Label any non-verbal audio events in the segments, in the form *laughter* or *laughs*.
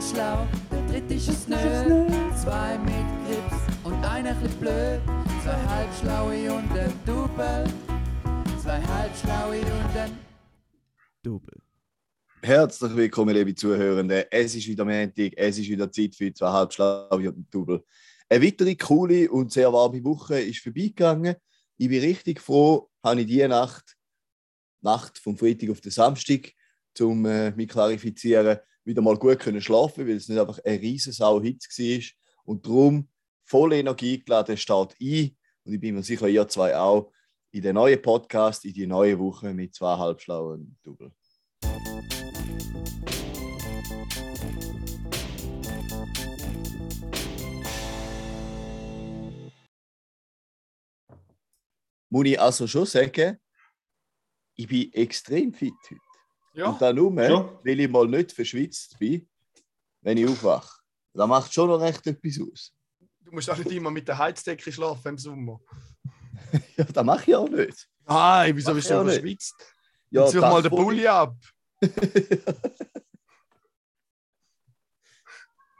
ganz schlau, der dritte ist es nö. Zwei mit Grips und einer bisschen blöd. Zwei halbschlaue und ein Double. Zwei halbschlaue und ein Double. Herzlich willkommen, liebe Zuhörende. Es ist wieder Montag, es ist wieder Zeit für zwei halbschlaue und ein Double. Eine weitere coole und sehr warme Woche ist vorbeigegangen. Ich bin richtig froh, habe ich diese Nacht, Nacht vom Freitag auf den Samstag, um äh, mich klarifizieren, wieder mal gut können schlafen, weil es nicht einfach eine riesen Sau Hitze war. Und darum voll Energie geladen, Start ein. Und ich bin mir sicher, ihr zwei auch, in den neuen Podcast, in die neue Woche mit zwei halbschlauen Double. Muss ich also schon sagen, ich bin extrem fit heute. Ja, Und dann nur, schon. weil ich mal nicht verschwitzt bin, wenn ich aufwache. Das macht schon noch recht etwas aus. du musst auch nicht immer mit der Heizdecke schlafen im Sommer. *laughs* Ja, das mache ich auch nicht. Nein, wieso bist du verschwitzt? Ja, Zieh mal den Pulli ab. *laughs*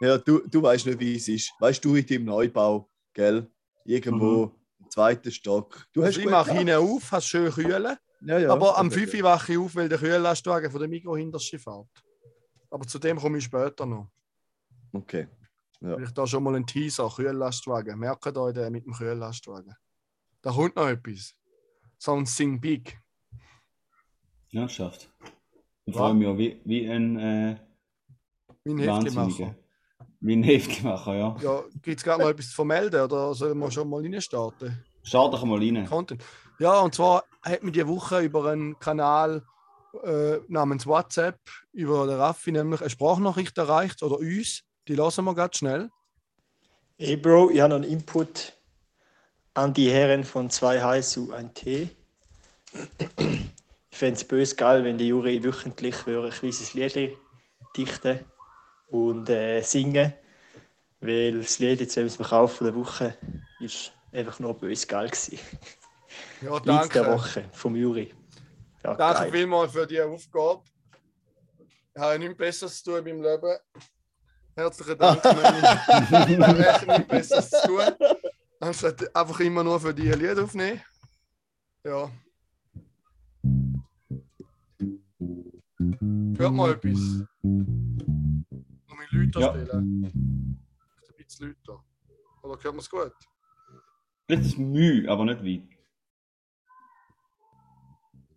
Ja, du, du weißt nicht, wie es ist. Weißt du, in deinem Neubau, gell? Irgendwo im zweiten Stock. Du hast Also ich mache hinten auf, hast schön kühlen. Ja, ja. aber am Ja, 5 Uhr wache ich auf, weil der Kühllastwagen von der Migros hinter sich fährt. Aber zu dem komme ich später noch. Okay. Ja. Vielleicht da schon mal ein Teaser, Kühllastwagen. Merkt euch den mit dem Kühllastwagen. Da kommt noch etwas. Something big. Ja, schafft. Ich freue mich auch wie, wie ein äh, Heftchen Wahnsinniger. machen. Wie ein Heftgemacher, ja. Ja, gibt es gerade noch etwas zu vermelden oder sollen wir schon mal reinstarten? Start doch mal rein. Content. Ja, und zwar hat mich die Woche über einen Kanal äh, namens WhatsApp über den Raffi nämlich eine Sprachnachricht erreicht oder uns. Die lassen wir ganz schnell. Hey Bro, ich habe einen Input an die Herren von 2HSU ein T. Ich fände es böse geil, wenn die Juri wöchentlich ein kleines Lied dichten und äh, singen. Weil das Lied jetzt, wenn wir es verkaufen der Woche, ist einfach nur böse geil gewesen. Ja, Lied der danke. Woche vom Juri. Ja, Danke geil. vielmals für die Aufgabe. Ich habe nichts Besseres zu tun in meinem Leben. Herzlichen Dank, *laughs* Manni. Ich habe echt nichts Besseres zu tun. Anstatt einfach immer nur für die Lied aufnehmen. Ja. Hört mal etwas. Noch mit Leuten Ja. spielen. Ein bisschen Leute. Oder hört man es gut? Vielleicht ist es Mühe, aber nicht weit.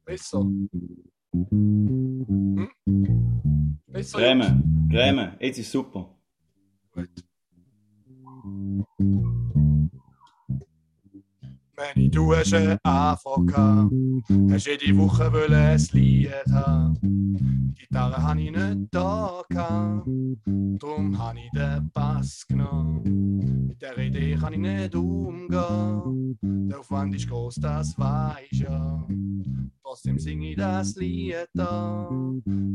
Besser. Hm? Besser. Gräme, Gräme, jetzt ist super. Gut. Wenn du hast einen Anfang gehabt, hast jede Woche wollen ein Lied haben. Gitarre habe ich nicht da gehabt, darum habe ich den Bass genommen. Mit der Idee kann ich nicht umgehen, der Aufwand ist groß, das weiß ich ja. Trotzdem singe ich das Lied da,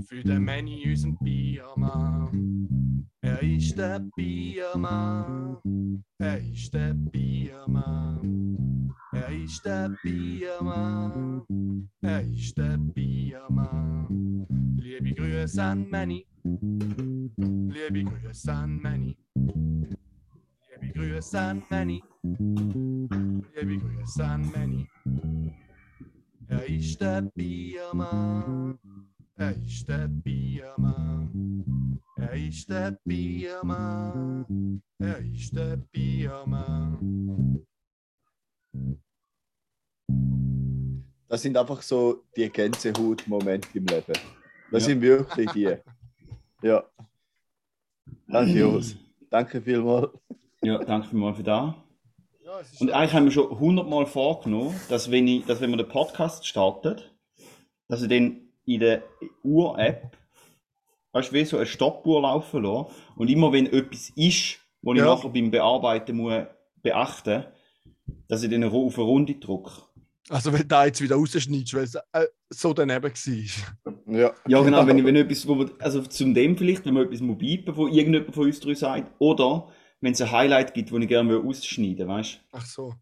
für den Manny, unseren Biermann. Er ist der Biermann, er ist der Biermann. Er ist der Biermann. Liebe Grüße an Manny, liebe Grüße an Manny. Liebe Grüße an Manny, liebe Grüße an Manny. Er ist der Biermann, er ist der Biermann. Er ist der Biermann, Das sind einfach so die Gänsehaut-Momente im Leben. Das Ja. sind wirklich die. Ja. Grandios. Danke vielmals. Ja, danke vielmals für das. Ja, Und eigentlich haben wir schon hundertmal vorgenommen, dass wenn, ich, dass wenn wir den Podcast startet, dass wir dann in der Uhr-App, weißt du, wie so eine Stoppuhr laufen lassen. Und immer wenn etwas ist, wo ich Ja. nachher beim Bearbeiten muss beachten dass ich Ru- auf eine Runde drücke. Also, wenn du da jetzt wieder rausschneidest, weil es äh, so daneben war. Ja, Ja, genau, wenn, wenn etwas, wo man, also zum dem vielleicht, wenn man etwas muss bleiben, wo irgendjemand von uns drei sagt, oder wenn es ein Highlight gibt, das ich gerne ausschneiden will, weißt Ach so.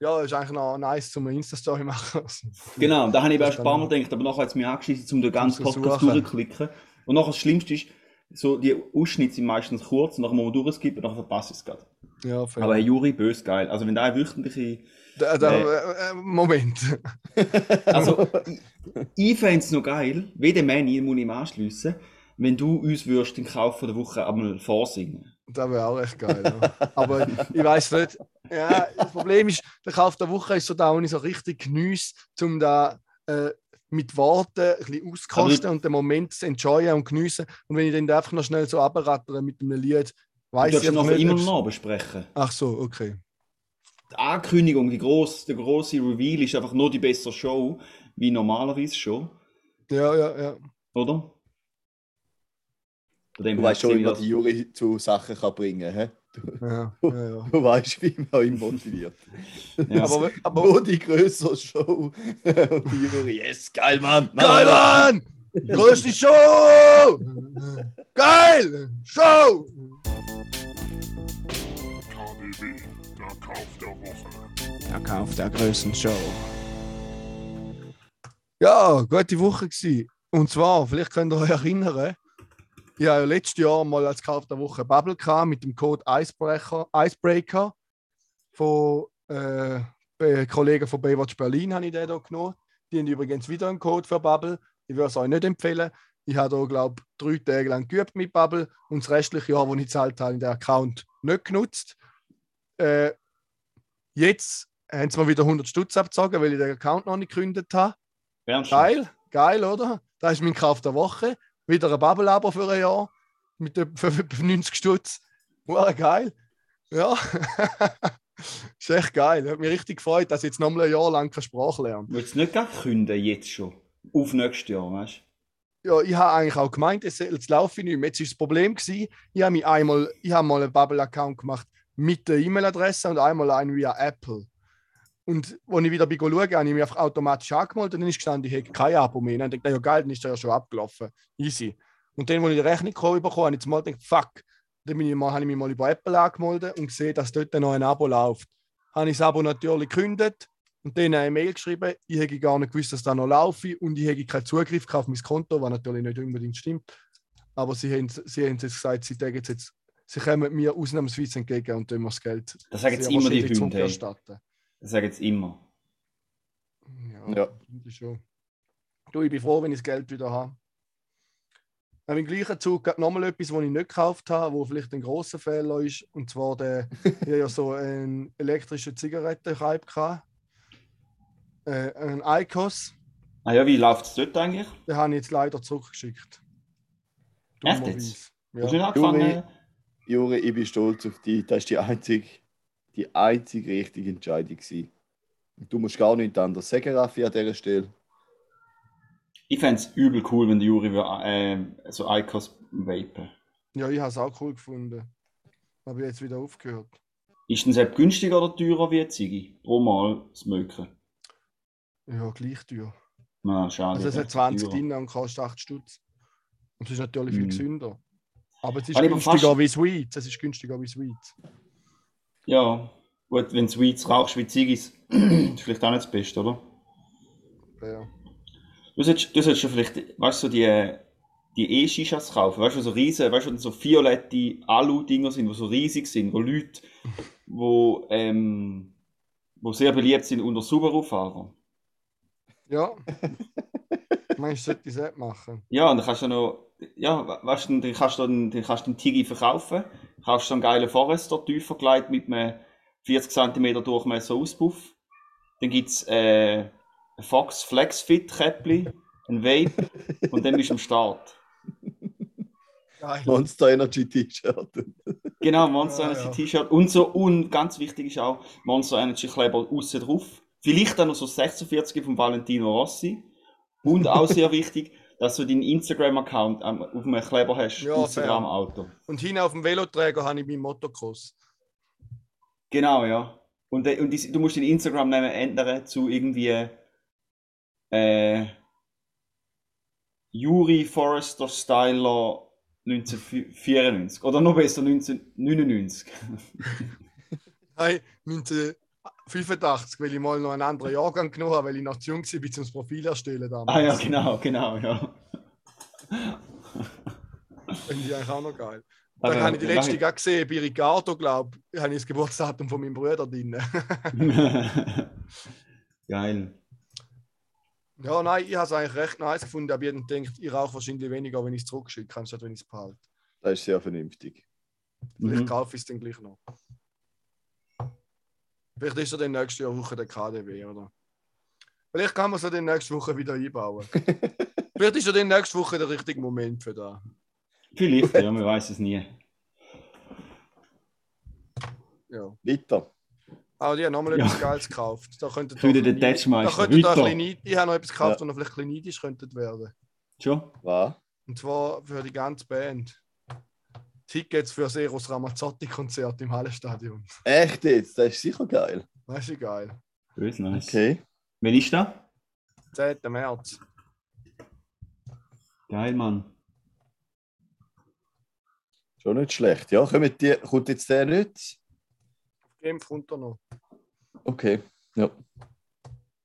Ja, ist eigentlich noch nice, zum eine Insta-Story machen. *laughs* Genau, da habe ich Das aber auch ein paar Mal kann gedacht, aber nachher hat es mir angeschissen, um den ganzen Podcast suchen. durchzuklicken. Und nachher das Schlimmste ist, so die Ausschnitte sind meistens kurz, und nachher muss man durchskippen, und dann verpasse ich es gerade. Ja, fair. Aber hey, Juri, bös geil. Also wenn da eine wöchentliche... Da, da, Nee. äh, äh, Moment. *laughs* Also, ich, ich fände es noch geil, wie der Manny, muss ich anschliessen, wenn du uns würdest den Kauf von der Woche einmal vorsingen. Das wäre auch echt geil. Ja. Aber ich weiß nicht. Ja, das Problem ist, der Kauf der Woche ist so da, wo ich so richtig geniesse, um da äh, mit Worten ein bisschen auszukosten und den Moment zu enjoyen und geniessen. Und wenn ich dann einfach noch schnell so abrattere mit einem Lied, weiß ich nicht. immer noch besprechen. Ach so, okay. Die Ankündigung, die grosse, der grosse Reveal ist einfach nur die bessere Show, wie normalerweise schon, Ja, ja, ja. oder? Du weißt schon, wie ich man die Juri zu Sachen kann bringen kann. ja, ja, ja. Du weißt, wie man ihn motiviert. Ja. *laughs* Aber, aber Nur die größere Show. *laughs* Und die Juri, yes, geil, Mann. geil, Mann! Größte Show! Geil! Show! KDW, der Kauf der Woche. Der Kauf der größten Show. Ja, gute Woche gsi. Und zwar, vielleicht könnt ihr euch erinnern, ich habe ja letztes Jahr mal als Kauf der Woche Bubble gehabt mit dem Code Icebreaker, Icebreaker von äh, Kollegen von Baywatch Berlin habe ich den hier genommen. Die haben übrigens wieder einen Code für Bubble. Ich würde es euch nicht empfehlen. Ich habe hier, glaube ich, drei Tage lang geübt mit Bubble und das restliche Jahr, wo ich gezahlt habe, den Account nicht genutzt. Äh, jetzt haben sie mir wieder 100 Stutz abgezogen, weil ich den Account noch nicht gekündigt habe. Geil, geil, oder? Das ist mein Kauf der Woche. Wieder ein Bubble-Abo für ein Jahr mit etwa 90 Stutz. Wow, geil. Ja. *laughs* ist echt geil. Hat mich richtig gefreut, dass ich jetzt nochmal ein Jahr lang keine Sprache lerne. Willst du nicht gleich künden, jetzt schon? Auf nächstes Jahr, weißt du? Ja, ich habe eigentlich auch gemeint, jetzt, laufe ich nicht mehr. Jetzt war das Problem, gewesen, ich habe mich einmal, ich habe mal einen Bubble-Account gemacht mit der E-Mail-Adresse und einmal einen via Apple. Und als ich wieder bin schauen, habe ich mich einfach automatisch angemeldet und dann ist gestanden, ich hätte kein Abo mehr. Dann dachte ich, ja geil, dann ist der ja schon abgelaufen. Easy. Und dann, als ich die Rechnung bekommen habe, habe ich mal gedacht, fuck. Dann bin ich mal, habe ich mich mal über Apple angemeldet und gesehen, dass dort noch ein Abo läuft. Habe ich das Abo natürlich gekündigt und denen eine Mail geschrieben, ich hätte gar nicht gewusst, dass da noch laufe und ich hätte keinen Zugriff auf mein Konto, was natürlich nicht unbedingt stimmt. Aber sie haben, sie haben jetzt gesagt, sie, sagen jetzt, sie kommen mir ausnahmsweise entgegen und tun mir das Geld Das sagen jetzt immer die Hunde. Hey. Das sagen jetzt immer. Ja, Ja. eigentlich schon. Du, ich bin froh, wenn ich das Geld wieder habe. Im gleichen Zug gab nochmal etwas, was ich nicht gekauft habe, wo vielleicht ein großer Fehler ist. Und zwar der, *laughs* ich ja so einen elektrischen Zigarettenreib gehabt. Äh, ein ICOS. Ah ja, wie läuft es dort eigentlich? Den habe ich jetzt leider zurückgeschickt. Echt jetzt? Hast du Ja. nicht angefangen? Juri, ich bin stolz auf dich. Das war die einzige, die einzige richtige Entscheidung. Gewesen. Und Du musst gar nichts anderes sagen, Raffi, an dieser Stelle. Ich fände es übel cool, wenn die Juri äh, so Icos vapen. ja, ich habe es auch cool gefunden. Aber jetzt wieder aufgehört. Ist denn selbst günstiger oder teurer wie Ziggy? Pro Mal smoken? Ja, gleich teuer. Na, schade. Also es hat echt 20 teurer. drin und kostet 8 Stutz. Und es ist natürlich viel Mhm. gesünder. Aber es ist Habe günstiger wie Sweets. Es ist günstiger wie Sweets. Ja, gut, wenn Sweets rauchst wie Ziggis, *clears throat* ist vielleicht auch nicht das Beste, oder? Ja. Du solltest, du solltest schon vielleicht, weißt du, so die, die E-Shishas kaufen, weißt du, so riesen, weißt du, so violette Alu-Dinger sind, die so riesig sind, wo Leute, wo, ähm, wo sehr beliebt sind unter Subaru-Fahrern. Ja. *laughs* Meinst du, sollte ich das machen? Ja, und dann kannst du noch, ja, we- weißt du, dann kannst du den, dann kannst du den Tigi verkaufen, kaufst so einen geilen Forester, tiefer gelegt mit einem 40 cm Durchmesser Auspuff. Dann gibt es äh, ein Fox Flexfit Käppli, ein Vape *laughs* und dann bist du am Start. Geil. Monster Energy T-Shirt. Genau, Monster Ja, Energy ja. T-Shirt und so, und ganz wichtig ist auch Monster Energy Kleber außen drauf. Vielleicht dann noch so 46 von Valentino Rossi. Und auch sehr wichtig, dass du deinen Instagram-Account am- auf einem Kleber hast, Ja, außen fair. am Auto. Und hinten auf dem Veloträger habe ich meinen Motocross. Genau, ja. Und, und die, du musst den Instagram-Namen ändern zu irgendwie äh, Yuri Forrester Styler 1994 oder noch besser 1999. *laughs* Nein, 1985, weil ich mal noch einen anderen Jahrgang genommen habe, weil ich noch zu jung war, um das Profil erstellen damals. ah ja, genau, genau, ja. Finde ich eigentlich auch noch geil. Dann habe ich die letzte mach gerade gesehen, bei Ricardo, glaube ich, habe ich das Geburtsdatum von meinem Bruder drin. *laughs* Geil. ja, nein, ich habe es eigentlich recht nice gefunden, aber ich denkt, ich rauche wahrscheinlich weniger, wenn ich es zurückschicke, anstatt wenn ich es behalte. Das ist sehr vernünftig. Vielleicht Mhm. kaufe ich es dann gleich noch. Vielleicht ist er dann nächste Woche der KDW, oder? Vielleicht kann man es ja dann nächste Woche wieder einbauen. *laughs* Vielleicht ist ja dann nächste Woche der richtige Moment für da. Vielleicht, ja, man weiß es nie. Ja. Weiter. Aber die haben nochmal Ja. etwas Geiles gekauft. Da könntet ihr den Detachmeister. Da könntet ihr ein Ich habe noch etwas gekauft, Ja. wo ihr vielleicht ein bisschen neidisch könntet werden. Schon? Was? Und zwar für die ganze Band. Tickets für das Eros Ramazzotti-Konzert im Hallenstadion. Echt jetzt? Das ist sicher geil. Das ist geil. Böse, nice. Okay. Wann ist das? 10. März. Geil, Mann. Schon nicht schlecht. Ja, kommt, die, kommt jetzt der nicht? Genf kommt er noch. Okay. Ja.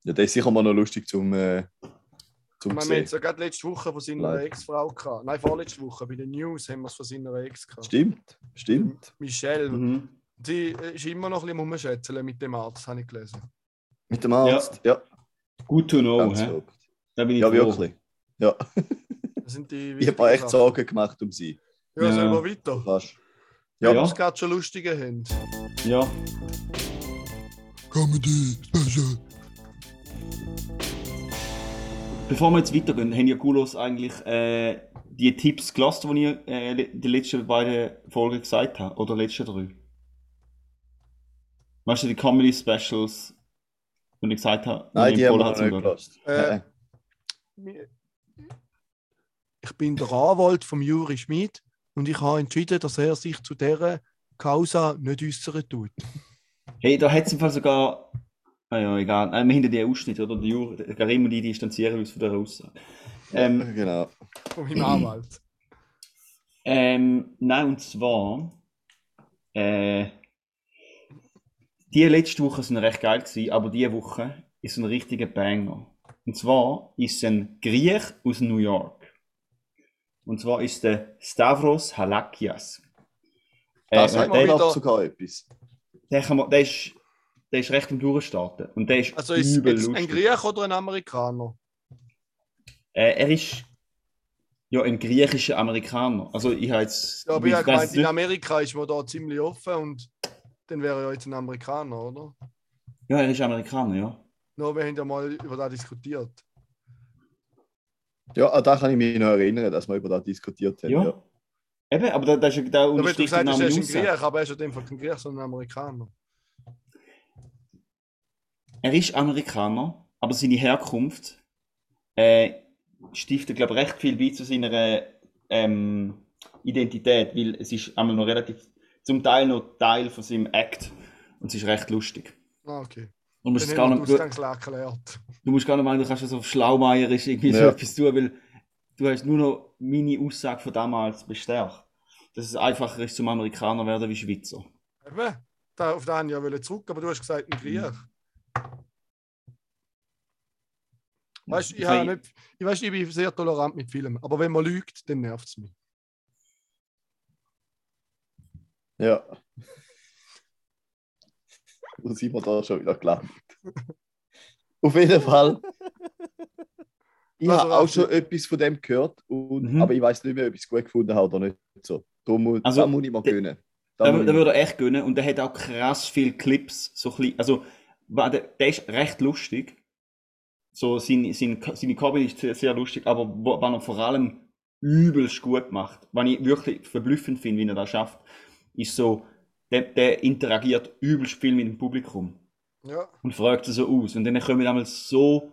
Ja, das ist sicher mal noch lustig zum, äh, zum Wir haben es ja gerade letzte Woche von seiner. Ex-Frau gehabt. Nein, vorletzte Woche. Bei den News haben wir es von seiner Ex gehabt. Stimmt, stimmt. Michelle. Mhm. Sie äh, ist immer noch ein bisschen rumschätzeln mit dem Arzt, habe ich gelesen. Mit dem Arzt. Ja, Good to know, ganz hä? Da bin ich Ja, froh. wirklich. Ja, Das sind die *laughs* ich habe mir echt. Sorgen gemacht um sie. Ja, Ja. selber weiter. Fast. Ja, Ja. was gerade schon lustige haben. Ja. Comedy Special. Bevor wir jetzt weitergehen, haben ja Gulos eigentlich äh, die Tipps gelassen, die ich äh, die letzten beiden Folgen gesagt habe? Oder die letzten drei? Weißt du, die Comedy Specials, die ich gesagt habe? Nein, die haben wir nicht gelassen. Äh, Ich bin der Anwalt von Juri Schmid und ich habe entschieden, dass er sich zu dieser Causa nicht äußern tut. Hey, da hat es im Fall sogar. Ah ja, egal. Äh, wir hinter die Ausschnitt, oder? Die Jur, der Karim und die distanzieren uns von der Aussage. Ähm, Genau. Von meinem Anwalt. Ähm, nein, und zwar, äh, die letzte Woche sind recht geil gewesen, aber diese Woche ist ein richtiger Banger. Und zwar ist es ein Griech aus New York. Und zwar ist der Stavros Halakias. Äh, Das hat der wieder- sogar etwas. der, kann man, der, ist, der ist recht am Durchstarten. Und der ist Also ist übel ein. Griech oder ein Amerikaner? Äh, er ist ja ein griechischer Amerikaner. Also ich habe jetzt... Ja, aber ich ich gemeint, in Amerika ist man da ziemlich offen und dann wäre er jetzt ein Amerikaner, oder? ja, er ist Amerikaner, ja. Nur wir haben ja mal über das diskutiert. Ja, an da kann ich mich noch erinnern, dass wir über das diskutiert haben. Ja. Ja. Eben, aber da, da, ist, da Ja, weil du unterstricht gesagt der hast, er ist ein. Griech, aber er ist ja in dem Fall kein Griech, sondern ein Amerikaner. Er ist Amerikaner, aber seine Herkunft äh, stiftet, glaube ich, recht viel bei zu seiner ähm, Identität, weil es ist einmal noch relativ, zum Teil noch Teil von seinem Act und es ist recht lustig. Ah, okay. Du musst, gar nicht, du, musst gar nicht meinen, du kannst auf Schlaumeierisch irgendwie so Ja. etwas tun, weil du hast nur noch meine Aussage von damals bestärkt. Dass es einfacher ist, zum Amerikaner werden wie Schweizer. Eben, da, auf den wollte ich ja zurück, aber du hast gesagt, ein Griech. Weißt, ich, Ich nicht, ich, weißt, ich bin sehr tolerant mit Filmen, aber wenn man lügt, dann nervt es mich. ja. *laughs* Wo sind wir da schon wieder gelandet? *laughs* Auf jeden Fall. Ich Also, habe auch schon etwas von dem gehört, und, Mhm. aber ich weiß nicht mehr, ob ich es gut gefunden habe oder nicht. So. Da muss, Also, da muss ich mal gönnen. Da, Da da würde er echt gönnen und der hat auch krass viele Clips. So klein, also, der, der ist recht lustig. So, sein, sein, seine Comedy ist sehr, sehr lustig, aber was er vor allem übelst gut macht, was ich wirklich verblüffend finde, wie er das schafft, ist so, der, der interagiert übelst viel mit dem Publikum Ja, und fragt sie so aus. Und dann kommen damals so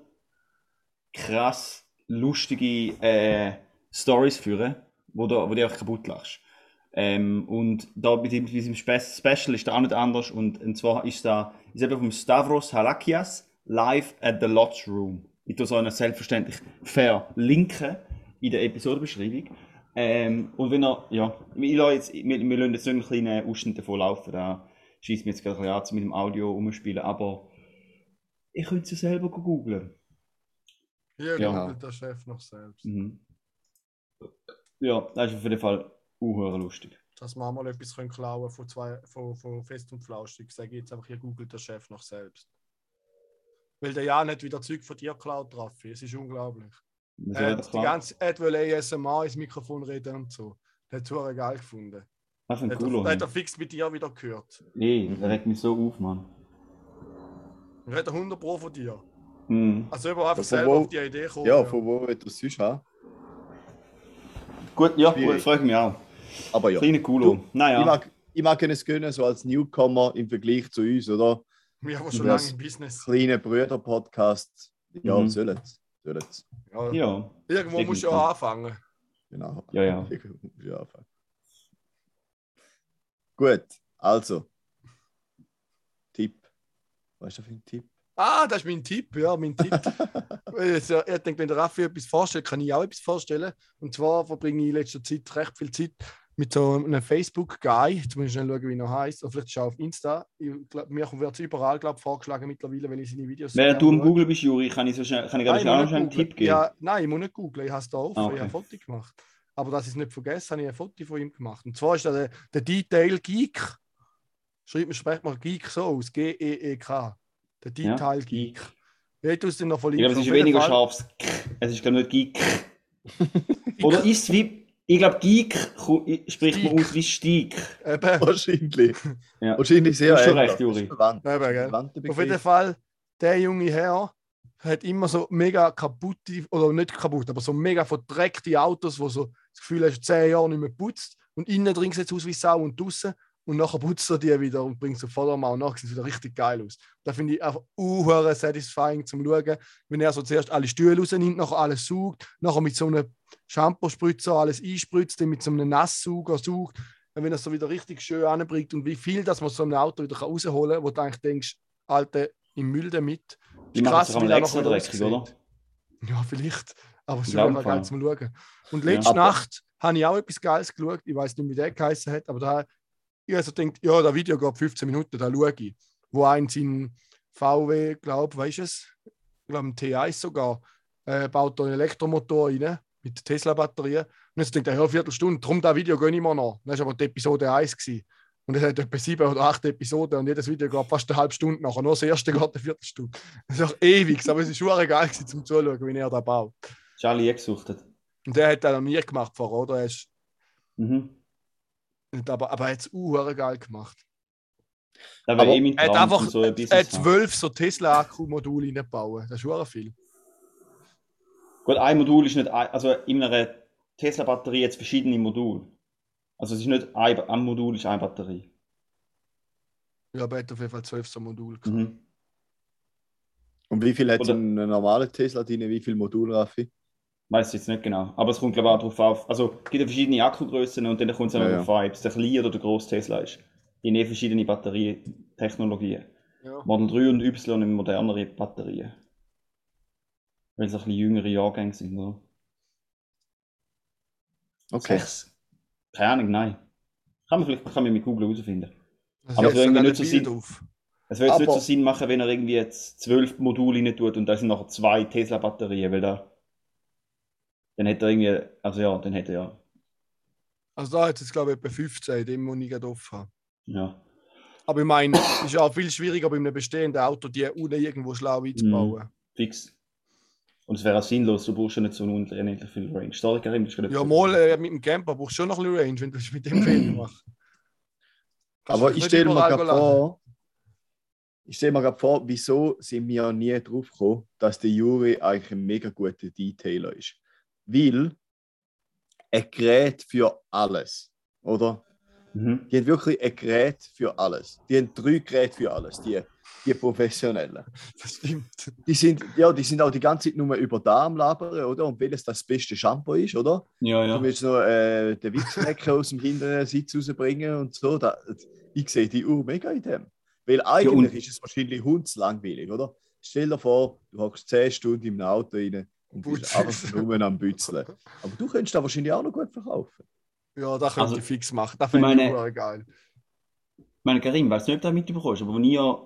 krass lustige äh, Stories führen, wo du, wo du einfach kaputt lachst. Ähm, und da bei diesem, diesem Spe Special ist da auch nicht anders. Und, und zwar ist da ist eben vom Stavros Halakias live at the Lodge Room. Ich tue so eine selbstverständlich verlinken in der Episodenbeschreibung. Ähm, und wenn er, ja, ich lasse jetzt, wir, wir lassen jetzt so einen kleinen Ausschnitt davon laufen, da schießt mir jetzt gerade ein bisschen an, zu mit dem Audio umspielen, aber ich könnte es ja selber googeln. hier Ja. googelt der Chef noch selbst. Mhm. Ja, das ist auf jeden Fall unhöher lustig. Dass wir mal etwas können klauen von, zwei, von, von Fest und Flauschig. Sage ich jetzt einfach, hier googelt der Chef noch selbst. Weil der ja nicht wieder Zeug von dir klaut, Raffi. Es ist unglaublich. Das Er wäre hat die ganze er will ASMR ins Mikrofon reden und so. Der hat es geil gefunden. Was für ein Hat er, cooler hat er fix mit dir wieder gehört. Nee, der regt mich so auf, Mann. Er hat 100 Pro von dir. Mhm. Also überhaupt Von selber wo? auf die Idee kommen. Ja, von wo wird das sonst haben? Gut, ja, gut, freue ich mich auch. Aber ja. Kleine Kulo. Du, Naja. Ich, mag, ich mag es gönnen, so als Newcomer im Vergleich zu uns, oder? Wir haben schon lange im Business. Kleine Brüder-Podcast. Ja, Mhm. sollen es. Ja. Ja. Irgendwo musst du Definitiv. ja anfangen. Genau. Ja, ja. *laughs* ja anfangen. Gut, also. Tipp. Was ist das für ein Tipp? Ah, das ist mein Tipp, ja, mein Tipp. *laughs* Also, ich denke, wenn der Raffi etwas vorstellt, kann ich auch etwas vorstellen. Und zwar verbringe ich in letzter Zeit recht viel Zeit mit so einem Facebook-Guy. Jetzt muss ich schnell schauen, wie er heißt. Oder vielleicht ist er auf Insta. Ich glaub, mir wird es überall glaub, vorgeschlagen mittlerweile, wenn ich seine Videos Während du im. Google bist, Juri, kann ich, so schnell, kann ich Nein, gerade ich noch einen. Tipp geben. Ja, nein, ich muss nicht googeln. Ich habe es da offen. Ah, Ich okay. habe ein Foto gemacht. Aber dass ich es nicht vergesse, habe ich ein Foto von ihm gemacht. Und zwar ist das der, der Detail Geek. Schreibt man, spricht man Geek so aus. G-E-E-K. Der Ja, Detail Geek. Ja, ich tue es dir noch Ich glaube, es verlinken. ist weniger Fall- scharfes K. Es ist, glaube ich, nicht Geek. *laughs* Oder ist es wie. Ich glaube, Geek spricht man Stieg. aus wie Stieg. Eben, Wahrscheinlich. Ja. Wahrscheinlich sehr Du hast schon recht, Juri. Verwandt. eben, Auf jeden. Fall, der junge Herr hat immer so mega kaputte, oder nicht kaputt, aber so mega verdreckte Autos, wo so das Gefühl hast, zehn Jahre nicht mehr putzt. Und innen drin sieht es aus wie Sau und draußen. Und nachher putzt er die wieder und bringt sie vor der Mauer. Und nachher sieht es wieder richtig geil aus. Da finde ich einfach uhr satisfying zum Schauen, wenn er so zuerst alle Stühle rausnimmt, nachher alles saugt, nachher mit so einem Shampoo-Spritzer alles einspritzt, dann mit so einem Nasssauger saugt. Und wenn er es so wieder richtig schön anbringt und wie viel das man so ein Auto wieder rausholen kann, wo du eigentlich denkst, Alter, im Müll damit. Die machen wie am er extra dreckig, oder? Ja, vielleicht. Aber es ist immer geil zum Schauen. Und letzte Aber- Nacht habe ich auch etwas Geiles geschaut. Ich weiß nicht, wie der geheißen hat, aber da ich also denkt, ja, das Video geht 15 Minuten, da schaue ich. Wo ein sein VW, glaube weißt du es? Ich glaube, ein T1 sogar, äh, baut da einen Elektromotor rein mit Tesla-Batterien. Und jetzt denkt er, ja, eine Viertelstunde, darum das Video gehe ich mal noch. Das war aber die Episode 1. Gewesen. Und es hat etwa sieben oder acht Episoden und jedes Video geht fast eine halbe Stunde nachher. Nur das erste geht eine Viertelstunde. Das ist auch ewig, aber es ist schon geil gewesen, zum Zuschauen, wie er da baut. Charlie gesuchtet. Und der hat das noch nie gemacht vorher, oder? Er ist, Mhm. Aber, aber er hat es geil gemacht. Da Aber wäre eh Er hat einfach so ein zwölf so Tesla-Akku-Module reinbauen. Das ist schon viel. Gut, ein Modul ist nicht, ein, also in einer Tesla-Batterie jetzt verschiedene Module. Also es ist nicht ein, ein Modul ist eine Batterie. Ja, aber er hat auf jeden Fall zwölf so Module. gehabt. Mhm. Und wie viel hat so Oder- ein normaler Tesla drin? Wie viel Modul, Raffi? Weiß jetzt nicht genau. Aber es kommt glaube ich auch darauf auf. Also es gibt ja verschiedene Akkugrößen und dann kommt es auch Ja, darauf an, ob es der kleine oder der grosse Tesla ist. Die haben eh verschiedene Batterietechnologien. Ja. Model 3 und Y haben modernere Batterien. Weil es ein bisschen jüngere Jahrgänge sind, oder? Okay. Sechs? Keine Ahnung, nein. Kann man vielleicht kann man mit Google herausfinden. Das Aber es würde nicht so drauf. Es würde nicht so Sinn machen, wenn er irgendwie jetzt zwölf Module rein tut und da sind nachher zwei Tesla-Batterien, weil da. Dann hätte er irgendwie. Also ja, dann hätte er ja. Also da hat es, glaube ich, etwa 15, den muss ich gerade offen haben. ja. Aber ich meine, es ist auch viel schwieriger bei einem bestehenden Auto, die unten irgendwo schlau einzubauen. Fix. Und es wäre auch sinnlos, du brauchst ja nicht so unendlich viel Range. Du hast gerade Ja, mal äh, mit dem Camper brauchst du schon noch ein bisschen Range, wenn du das mit dem Fehler *laughs* machst. Aber ich stelle mir gerade vor, ich stelle mir gerade vor, wieso sind wir nie drauf gekommen, dass der Juri eigentlich ein mega guter Detailer ist. Weil er Gerät für alles, oder? Mhm. Die haben wirklich ein Gerät für alles. Die haben drei Geräte für alles, die, die Professionellen. *laughs* Das stimmt. Die sind, ja, die sind auch die ganze Zeit nur über da am Labern, oder? Und welches das beste Shampoo ist, oder? Ja, Du ja. willst noch äh, den Wichslecker *laughs* aus dem hinteren Sitz rausbringen und so. Da, ich sehe die Uhr mega in dem. Weil eigentlich und- ist es wahrscheinlich hundslangweilig, oder? Stell dir vor, du hockst 10 Stunden im Auto rein und bist einfach nur am Bützeln. Aber du könntest da wahrscheinlich auch noch gut verkaufen. Ja, da könnte Also, ich fix machen. Das finde ich meine- meine... geil. Ich meine, Karim, weißt du nicht, ob du das mitbekommst, aber wenn ich ja.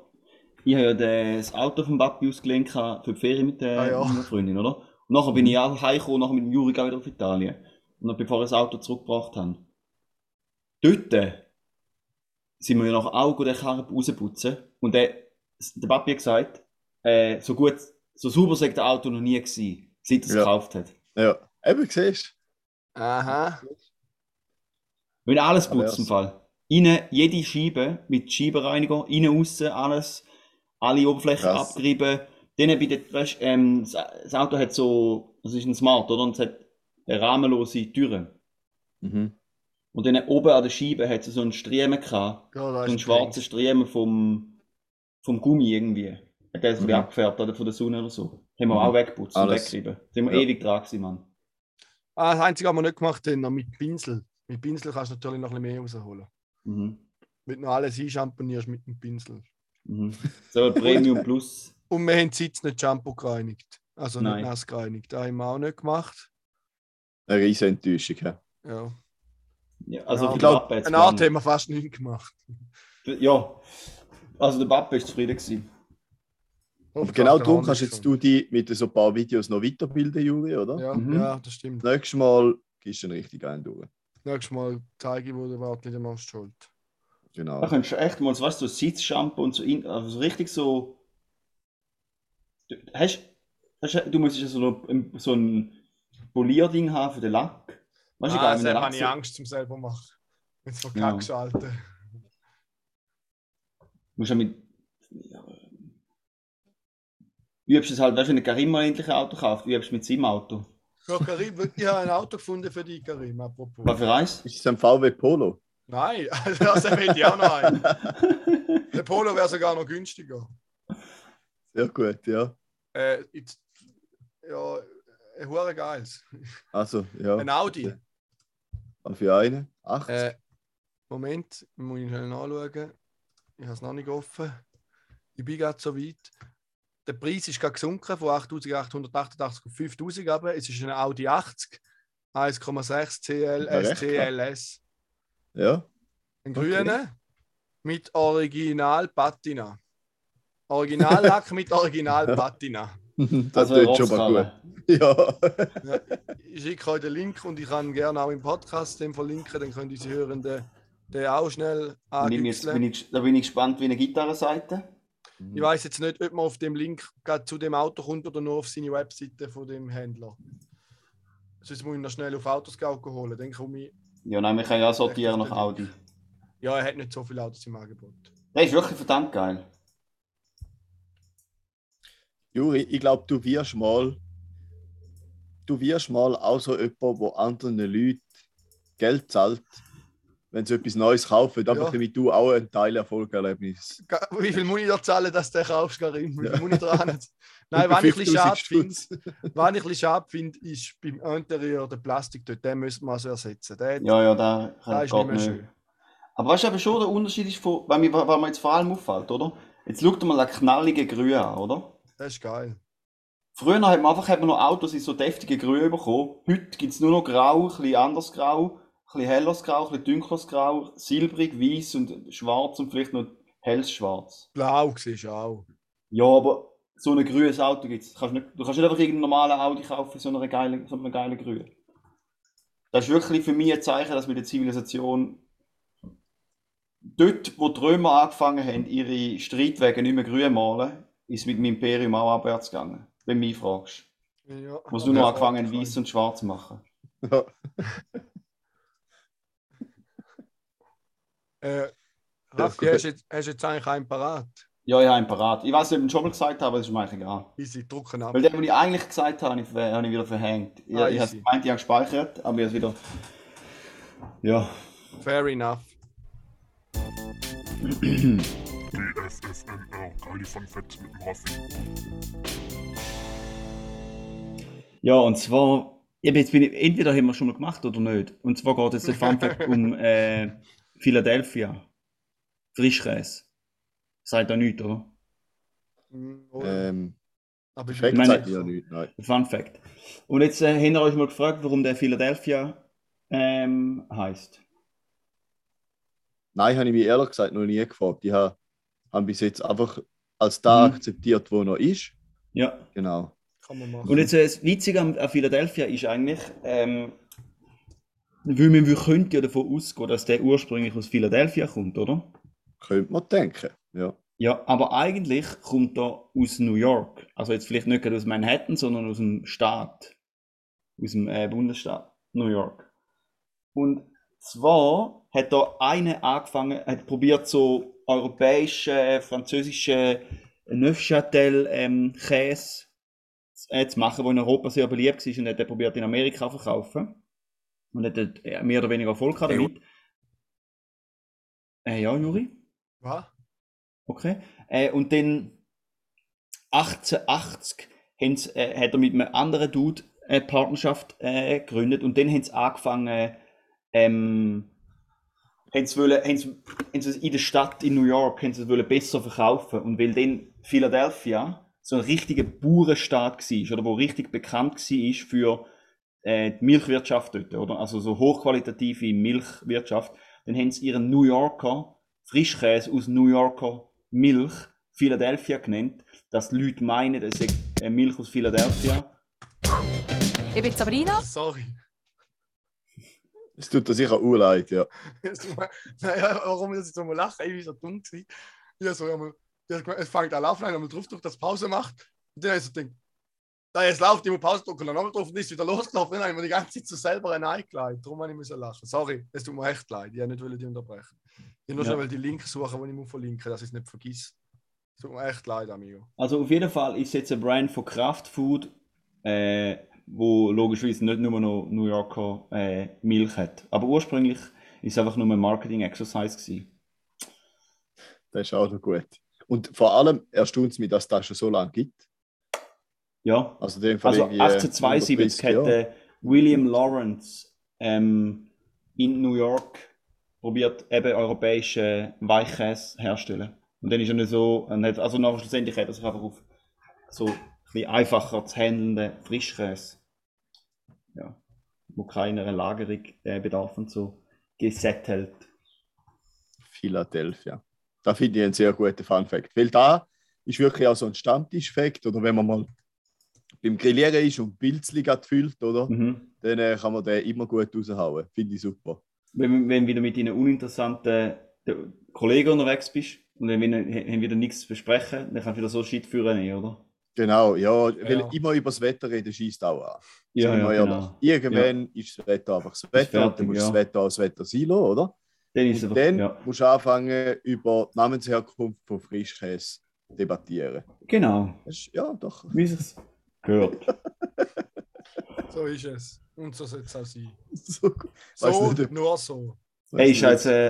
Ich habe ja das Auto vom Papi ausgelehnt für die Ferien mit der Ah, ja. meiner Freundin, oder? Und nachher bin ich auch heimgekommen, nachher mit dem Juri wieder auf Italien. noch bevor wir das Auto zurückgebracht haben. Dort sind wir ja noch auch den Karren rausputzen. Und der, der Papi hat gesagt, äh, so gut, so sauber sei das Auto noch nie gewesen, seit er es Ja. gekauft hat. Ja, eben, siehst Aha. Wir müssen alles putzen im Fall. Innen, jede Scheibe mit Scheibenreiniger, innen, außen, alles. Alle Oberflächen Krass. abgerieben. Dann bei der, weißt, ähm, das Auto hat so, das ist ein Smart, oder? Und es hat eine rahmenlose Türen. du? Mhm. Und dann oben an der Scheibe hat es so einen Striemen gehabt. Ja, So einen ein schwarzen Striemen vom, vom Gummi irgendwie. Hat der so Mhm. abgefärbt oder von der Sonne oder so. Haben wir Mhm. auch weggeputzt und Alles. weggerieben. Da sind wir Ja. ewig dran gewesen, Mann. Ah, das Einzige, was wir nicht gemacht haben, noch mit Pinsel. Mit Pinsel kannst du natürlich noch ein bisschen mehr rausholen. Mhm. Wenn du noch alles einchamponierst mit dem Pinsel. Mhm. So ein Premium Plus. *laughs* Und wir haben die Sitz nicht Shampoo gereinigt. Also Nein. nicht nass gereinigt. Das haben wir auch nicht gemacht. Eine riesige Enttäuschung. Ja. Ja. Ja, also Ja, ich Eine Art haben wir fast nicht gemacht. Ja, also der Pappe ist zufrieden gewesen. Und genau darum kannst jetzt du dich mit so ein paar Videos noch weiterbilden, Juri, oder? Ja, Mhm. ja, das stimmt. Nächstes Mal gehst du dann richtig ein durch. Nächstes Mal zeige ich, wo der Wartli den machst schuld. Genau. Da könntest du echt mal, so, weißt du, so Sitzshampoo und so, in, also so richtig so. Du, hast, hast, du musst ja so, ein- so ein Polierding haben für den Lack. Weißt du, ah, Lack habe ich so, Angst zum selber machen. Wenn es verkackst, ja. Alter. musst ja mit. Ja, übst es halt, weißt du, wenn der Karim mal endlich ein Auto kauft, übst du mit seinem Auto. Ja, Karim, ich habe ein Auto gefunden für dich, Karim, apropos. Was für eins? Ist es ein VW Polo? Nein, also *laughs* das hätte ich auch noch einen. *laughs* Der Polo wäre sogar noch günstiger. Sehr gut, ja. Äh, jetzt, ja, ein hure geiles. Also, ja. Ein Audi. Auf für einen. Acht. Äh, Moment, muss ich schnell nachschauen. Ich habe es noch nicht offen. Ich bin gerade so weit. Der Preis ist gerade gesunken von 8.888 auf 5.000, aber es ist ein Audi 80, 1,6 CL SCLS. ja. Ein Okay. grüner mit Original Patina. Originallack *laughs* mit Original Patina. Das Also ein tut schon mal gut. *laughs* Ja. Ich schicke euch den Link und ich kann gerne auch im Podcast den verlinken, dann könnt ihr sie hören, den, auch schnell ich, da bin ich gespannt wie eine Gitarrenseite. Ich weiß jetzt nicht, ob man auf dem Link zu dem Auto kommt oder nur auf seine Webseite von dem Händler. Sonst muss ich noch schnell auf Autoscout holen. Dann komme ich. Ja, nein, wir können ja sortieren nach. Audi. Ja, er hat nicht so viele Autos im Angebot. Der ist wirklich verdammt geil. Juri, ich glaube, du wirst mal, du wirst mal auch so jemand, wo anderen Leuten Geld zahlt, wenn sie etwas Neues kaufen, einfach Ja. damit du auch ein Teilerfolgerlebnis Ga- Wie viel muss ich dir zahlen, dass du den kaufst, Karim? Wie viel Ja. muss ich dran? *laughs* Nein, was ich ein bisschen 5000 schade finde, was ich ein bisschen schade finde, ist beim Interieur der Plastik dort, den müsste man so ersetzen. Der, Ja, ja, da der kann ist nicht mehr schön. Aber weißt du aber schon, der Unterschied ist von, weil mir, weil mir jetzt vor allem auffällt, oder? Jetzt schau dir mal einen knalligen Grün an, oder? Das ist geil. Früher hat man einfach hat man noch Autos in so deftige Grün bekommen. Heute gibt es nur noch Grau, ein bisschen anderes Grau, bisschen helleres Grau, ein bisschen dunkleres Grau, silbrig, weiß und schwarz und vielleicht noch helles Schwarz. Blau siehst du auch. Ja, aber so ein grünes Auto gibt es. Du kannst nicht, du kannst nicht einfach irgendeinen normalen Audi kaufen, so einer geilen, so einer geilen Grün. Das ist wirklich für mich ein Zeichen, dass mit der Zivilisation dort, wo die Römer angefangen haben, ihre Streitwege nicht mehr grün malen, ist mit dem Imperium auch abwärts gegangen. Wenn du mich fragst. Ja. Sie nur noch angefangen weiß und schwarz zu machen. Ja. *laughs* Äh, Ja, Raffi, hast du jetzt, hast du jetzt eigentlich einen parat? Ja, ich habe einen parat. Ich weiß nicht, ob ich ihn schon mal gesagt habe, aber das ist mir eigentlich egal. Easy, drucken ab. Weil den, den ich eigentlich gesagt habe, habe ich, ver- habe ich wieder verhängt. Ich, Ah, ich habe gemeint, ich habe gespeichert, aber ich habe es wieder. Ja. Fair enough. DFFNR, Kali von Fett mit dem Raffi. Ja, und zwar, jetzt bin ich, entweder haben wir schon mal gemacht oder nicht. Und zwar geht es der Fun Fact um äh, Philadelphia. Frischkäse. Sagt da nichts, oder? Oh, Ähm, aber ich meine- sagt ja nichts. Nein. Fun Fact. Und jetzt äh, habt ihr euch mal gefragt, warum der Philadelphia ähm, heißt. Nein, habe ich mich ehrlich gesagt noch nie gefragt. Ich habe, habe bis jetzt einfach als da Mhm. akzeptiert, wo er ist. Ja. Genau. Kann man machen. Und jetzt äh, das Witzige an, an Philadelphia ist eigentlich, ähm, Weil wir könnten ja davon ausgehen, dass der ursprünglich aus Philadelphia kommt, oder? Könnte man denken. Ja. Ja, aber eigentlich kommt er aus New York. Also jetzt vielleicht nicht aus Manhattan, sondern aus dem Staat. Aus dem äh, Bundesstaat New York. Und zwar hat da einer angefangen, hat probiert so europäische, französische Neufchâtel ähm, Käse äh, zu machen, der in Europa sehr beliebt ist und hat er probiert in Amerika zu verkaufen. Und hat äh, mehr oder weniger Erfolg gehabt damit. Äh, ja, Juri? Was? Okay. Äh, und dann 1880 haben sie, äh, hat er mit einem anderen Dude eine Partnerschaft äh, gegründet und dann haben sie angefangen, ähm, haben sie, wollen, haben, sie, haben sie in der Stadt in New York haben sie wollen besser verkaufen und weil dann Philadelphia so ein richtiger Bauernstaat war oder wo richtig bekannt war für äh, die Milchwirtschaft dort, oder? also so hochqualitative Milchwirtschaft, dann haben sie ihren New Yorker Frischkäse aus New Yorker Milch Philadelphia genannt, dass die Leute meinen, es sei Milch aus Philadelphia. Ich bin Sabrina. Sorry. Es tut dir sicher auch leid, ja. naja, warum muss ich so mal lachen? Ich war so dumm. Ja, so, ja, es fängt an laufen, einmal drauf drückt, dass Pause macht. Und dann ich so gedacht, da jetzt läuft, ich muss Pause drücken, dann nochmal drauf und ist wieder losgelaufen. Dann habe ich mir die ganze Zeit so selber ein eingeleitet. Darum habe ich müssen lachen. Sorry, es tut mir echt leid. Ich wollte nicht die unterbrechen. Ich nur Ja. schnell die Links suchen, die ich muss verlinken, dass ich es nicht vergesse. Es tut mir echt leid, amigo. Also auf jeden Fall ist jetzt ein Brand von Kraft Food, äh, wo logischerweise nicht nur noch New Yorker äh, Milch hat. Aber ursprünglich ist es einfach nur ein Marketing-Exercise gewesen. Das ist auch noch gut. Und vor allem erstaunt es mich, dass das schon so lange gibt. Ja, Also, in dem Fall also irgendwie, äh, 1872 hat 130 Jahre. äh, William Lawrence ähm, in New York probiert, eben europäische Weichkäse herzustellen. Und dann ist er nicht so, also nachher schlussendlich hat er sich einfach auf so ein bisschen einfacher zu handelnde Frischkäse, ja, wo keiner Lagerung äh, bedarf und so, gesettelt. Philadelphia. Da finde ich einen sehr guten Fun-Fact. Weil da ist wirklich auch so ein Stammtisch-Fact, oder wenn man mal beim Grillieren ist und Pilzli gerade füllt, oder? Mhm. Dann äh, kann man den immer gut raushauen. Finde ich super. Wenn, wenn du wieder mit deinen uninteressanten äh, Kollegen unterwegs bist und dann wieder, haben wieder nichts zu besprechen, dann kannst du wieder so Shit führen, eh, oder? Genau, ja, weil Ja. immer über das Wetter reden schießt auch an. Ja, wir ja, genau. Irgendwann ist das Wetter einfach das Wetter fertig, und dann muss ja. das Wetter auch das Wetter sein lassen, oder? Dann ist Und einfach, dann ja. musst du anfangen, über die Namensherkunft von Frischkäse zu debattieren. Genau, Das ist, ja, doch. wie es gehört. *laughs* So ist es. Und so soll es auch sein. *laughs* So, So, nicht, ob- nur so. Hey, äh,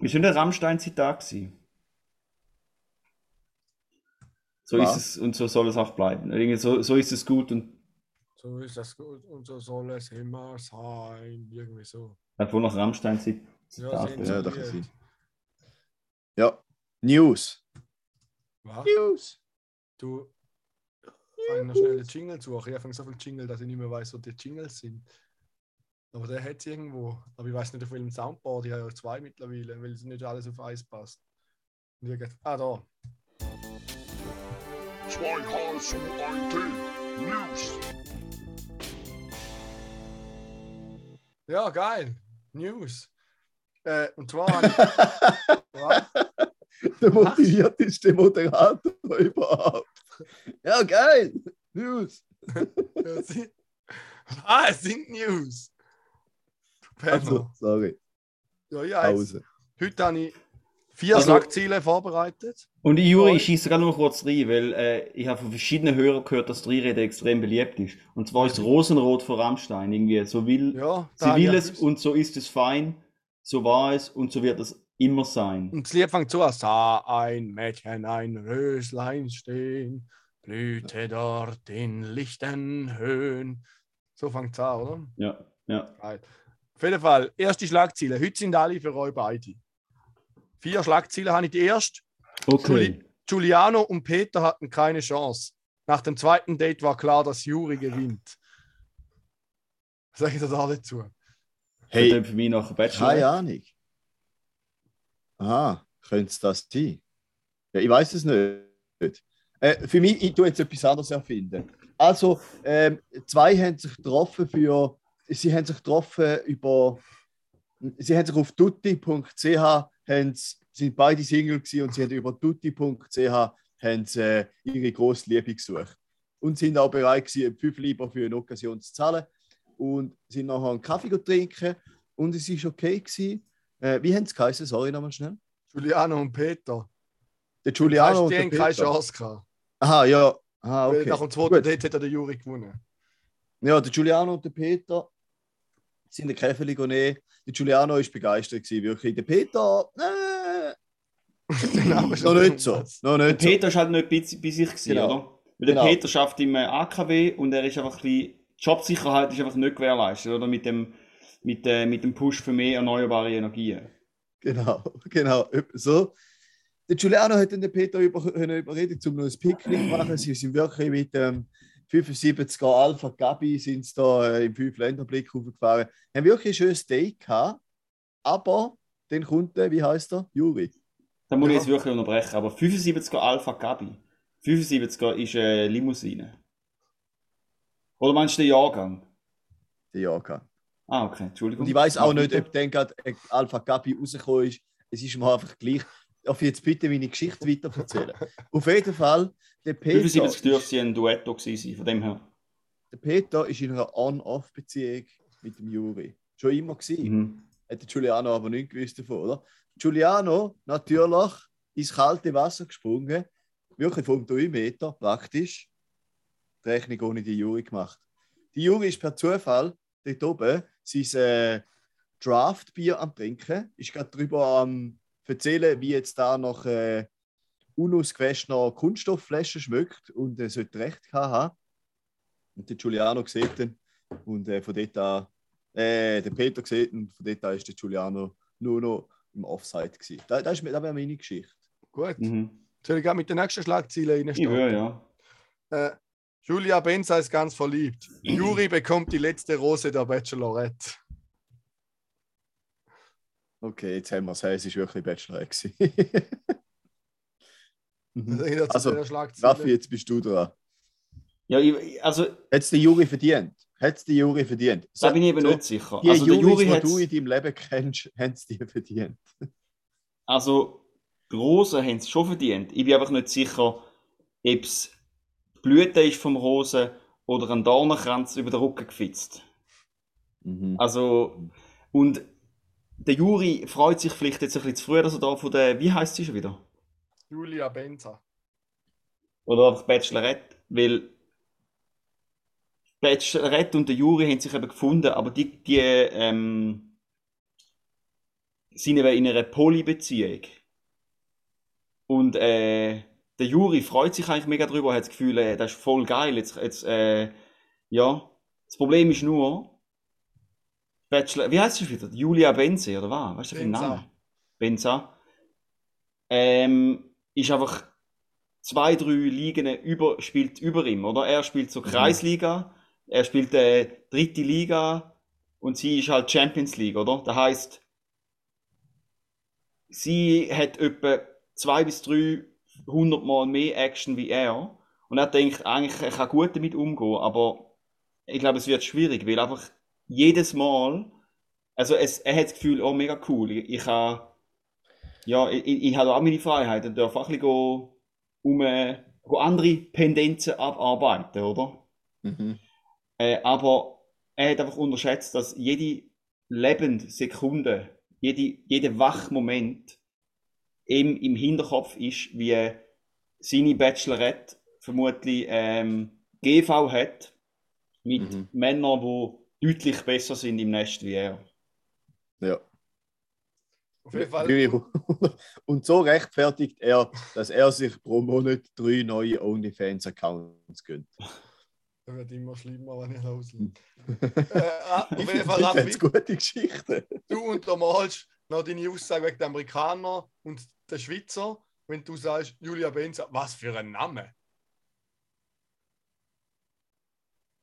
ist schon der Rammstein-Zitat gewesen? So Was? ist es und so soll es auch bleiben. So, so ist es gut und So ist das gut und so soll es immer sein. Irgendwie so. hat wohl noch Rammstein-Zitat. Ja, sehen Sie Ja, das kann. Ja, News. Was? News. Du, fang noch schnell den Jingle zu. Ich fange so viel Jingle, dass ich nicht mehr weiß, wo die Jingles sind. Aber der hat es irgendwo. Aber ich weiß nicht, auf welchem Soundboard. Ich habe ja zwei mittlerweile, weil es nicht alles auf eins passt. Und ich ah, da. Zwei Hals und ein Tee. News. Ja, geil. News. Äh, und zwar. *laughs* Der motivierteste Moderator überhaupt. Ja, geil. News. *laughs* Ah, es sind News. Also, sorry. ja, ja, jetzt, Pause. heute habe ich vier Also- Schlagziele vorbereitet. Und ich, Juri, ich schieße gerade noch kurz rein, weil äh, ich habe von verschiedenen Hörern gehört, dass die Rede extrem beliebt ist. Und zwar ist Rosenrot von Rammstein irgendwie. So will, Ja, sie will es und so ist es fein, so war es und so wird es immer sein. Und das Lied fängt so an. Sah ein Mädchen ein Röslein stehen, blühte dort in lichten Höhen. So fängt es an, oder? Ja, ja. Geil. Auf jeden Fall, erste Schlagziele. Heute sind alle für euch beide. Vier Schlagziele habe ich. Die erste. Okay. Juli- Giuliano und Peter hatten keine Chance. Nach dem zweiten Date war klar, dass Juri gewinnt. Was sage ich da dazu? Hey. Hey, Für mich nach Bachelor. keine Ahnung. Aha, könnte es das sein? Ja, ich weiß es nicht. Äh, für mich, ich tue jetzt etwas anderes erfinden. Also, ähm, zwei haben sich getroffen für sie haben sich getroffen über. Sie haben sich auf tutti.ch sind beide Single gewesen und sie haben über tutti.ch äh, ihre grosse Liebe gesucht. Und sind auch bereit gewesen, 5 Lieber für eine Occasion zu zahlen. Und sind nachher einen Kaffee trinken und es war okay. Gewesen. Äh, wie haben sie geheißen? Sorry nochmal schnell. Juliano und Peter. Der Giuliano und die der haben keine Peter. Chance gehabt. Aha, ja. Aha, Weil okay. Nach dem zweiten Gut. Date hat er den Juri gewonnen. Ja, der Giuliano und der Peter sind der Käferli nehmen. Der Giuliano war begeistert, gewesen, wirklich. Der Peter, äh, *laughs* Der noch nicht so. Noch Der nicht so. Peter war halt nicht bei, bei sich, gewesen, Genau. oder? Weil der Genau. Peter schafft im AKW und er ist einfach ein bisschen, die Jobsicherheit ist einfach nicht gewährleistet, oder? Mit dem, mit, äh, mit dem Push für mehr erneuerbare Energien. Genau, *laughs* genau. So. Der Giuliano hat den Peter über, überredet, um noch ein Picknick zu machen. Sie sind wirklich mit dem 75er Alpha Gabi sind sie da äh, im Fünf-Länder-Blick hochgefahren. Haben wirklich ein schönes Date gehabt. Aber dann kommt der, wie heißt er? Juri. Da muss ich Ja. jetzt wirklich unterbrechen. Aber 75er Alpha Gabi. 75er ist eine Limousine. Oder meinst du den Jahrgang? Der Jahrgang. Ah, okay, Entschuldigung. Und ich weiß auch nicht, ob dann gerade ein Alpha Gabi rausgekommen ist. Es ist mir einfach gleich. Darf ich jetzt bitte meine Geschichte weiter erzählen? *laughs* Auf jeden Fall, der Peter, 75 dürfte ein Duetto gewesen sein, von dem her. der Peter ist in einer On-Off-Beziehung mit dem Juri. Schon immer gewesen. Mhm. Hat der Giuliano aber nicht gewusst davon, oder? Giuliano, natürlich, ins kalte Wasser gesprungen. Wirklich vom 3 Meter, praktisch. Die Rechnung ohne die Juri gemacht. Die Juri ist per Zufall dort oben sein äh, Draft-Bier am Trinken. Ist gerade darüber am erzählen, wie jetzt da noch äh, unausgewaschener Kunststoffflaschen schmeckt und er sollte recht gehabt haben. Und der Giuliano sieht dann und äh, von dort an, äh, der Peter sieht und von dort an ist der Giuliano nur noch im Offside gewesen. Das, das, ist, das wäre meine Geschichte. Gut. Mhm. Soll ich gleich mit den nächsten Schlagzeilen Ich reinstarten? will, ja. Äh, Julia Benza ist ganz verliebt. Juri bekommt die letzte Rose der Bachelorette. Okay, jetzt haben wir es. Es war wirklich Bachelorette. gewesen. *laughs* Also. Raffi, jetzt bist du dran. Ja, ich, also, Hat es der Juri verdient? Hat es der Juri verdient? da bin ich eben so, nicht sicher. Die Also, der Juris, Juri die hat du in deinem Leben kennst, haben es dir verdient. Also, die Rosen haben es schon verdient. Ich bin einfach nicht sicher, ob es Blüte ist vom Rosen oder ein Dornenkranz über den Rücken gefitzt. Mhm. Also, und der Juri freut sich vielleicht jetzt ein bisschen zu früh, dass er da von der, wie heißt sie schon wieder? Julia Benza. Oder einfach Bachelorette, weil Bachelorette und der Juri haben sich eben gefunden, aber die, die ähm, sind eben in einer Polybeziehung. Und äh, der Juri freut sich eigentlich mega drüber, hat das Gefühl, äh, das ist voll geil. Jetzt, jetzt, äh, ja. Das Problem ist nur, Bachelor, wie heißt sie wieder? Julia Benze, oder was? Weißt du, den. Namen? Benza. Ähm, ist einfach zwei, drei Ligen über, spielt über ihm, oder? Er spielt so Kreisliga, er spielt äh, dritte Liga und sie ist halt Champions League, oder? Das heißt, sie hat etwa zwei bis drei hundert Mal mehr Action wie er und er denkt eigentlich, er kann gut damit umgehen, aber ich glaube, es wird schwierig, weil einfach jedes Mal, also es, er hat das Gefühl, oh mega cool, ich, ich kann, ja, ich, ich, ich habe auch meine Freiheit und darf auch ein bisschen um äh, andere Pendenzen abarbeiten, oder? Mhm. Äh, aber er hat einfach unterschätzt, dass jede lebende Sekunde, jede, jeder Wachmoment ihm im Hinterkopf ist, wie seine Bachelorette vermutlich ähm, GV hat mit Mhm. Männern, die deutlich besser sind im Nest wie er. Ja. Auf jeden Fall. *laughs* Und so rechtfertigt er, dass er sich pro Monat drei neue OnlyFans-Accounts gönnt. Das wird immer schlimmer, wenn ich loslege. äh, ah, auf *laughs* jeden Fall, Das ist gute Geschichte. du untermalst noch deine Aussage wegen der Amerikaner und der Schweizer, wenn du sagst, Julia Benza, was für ein Name.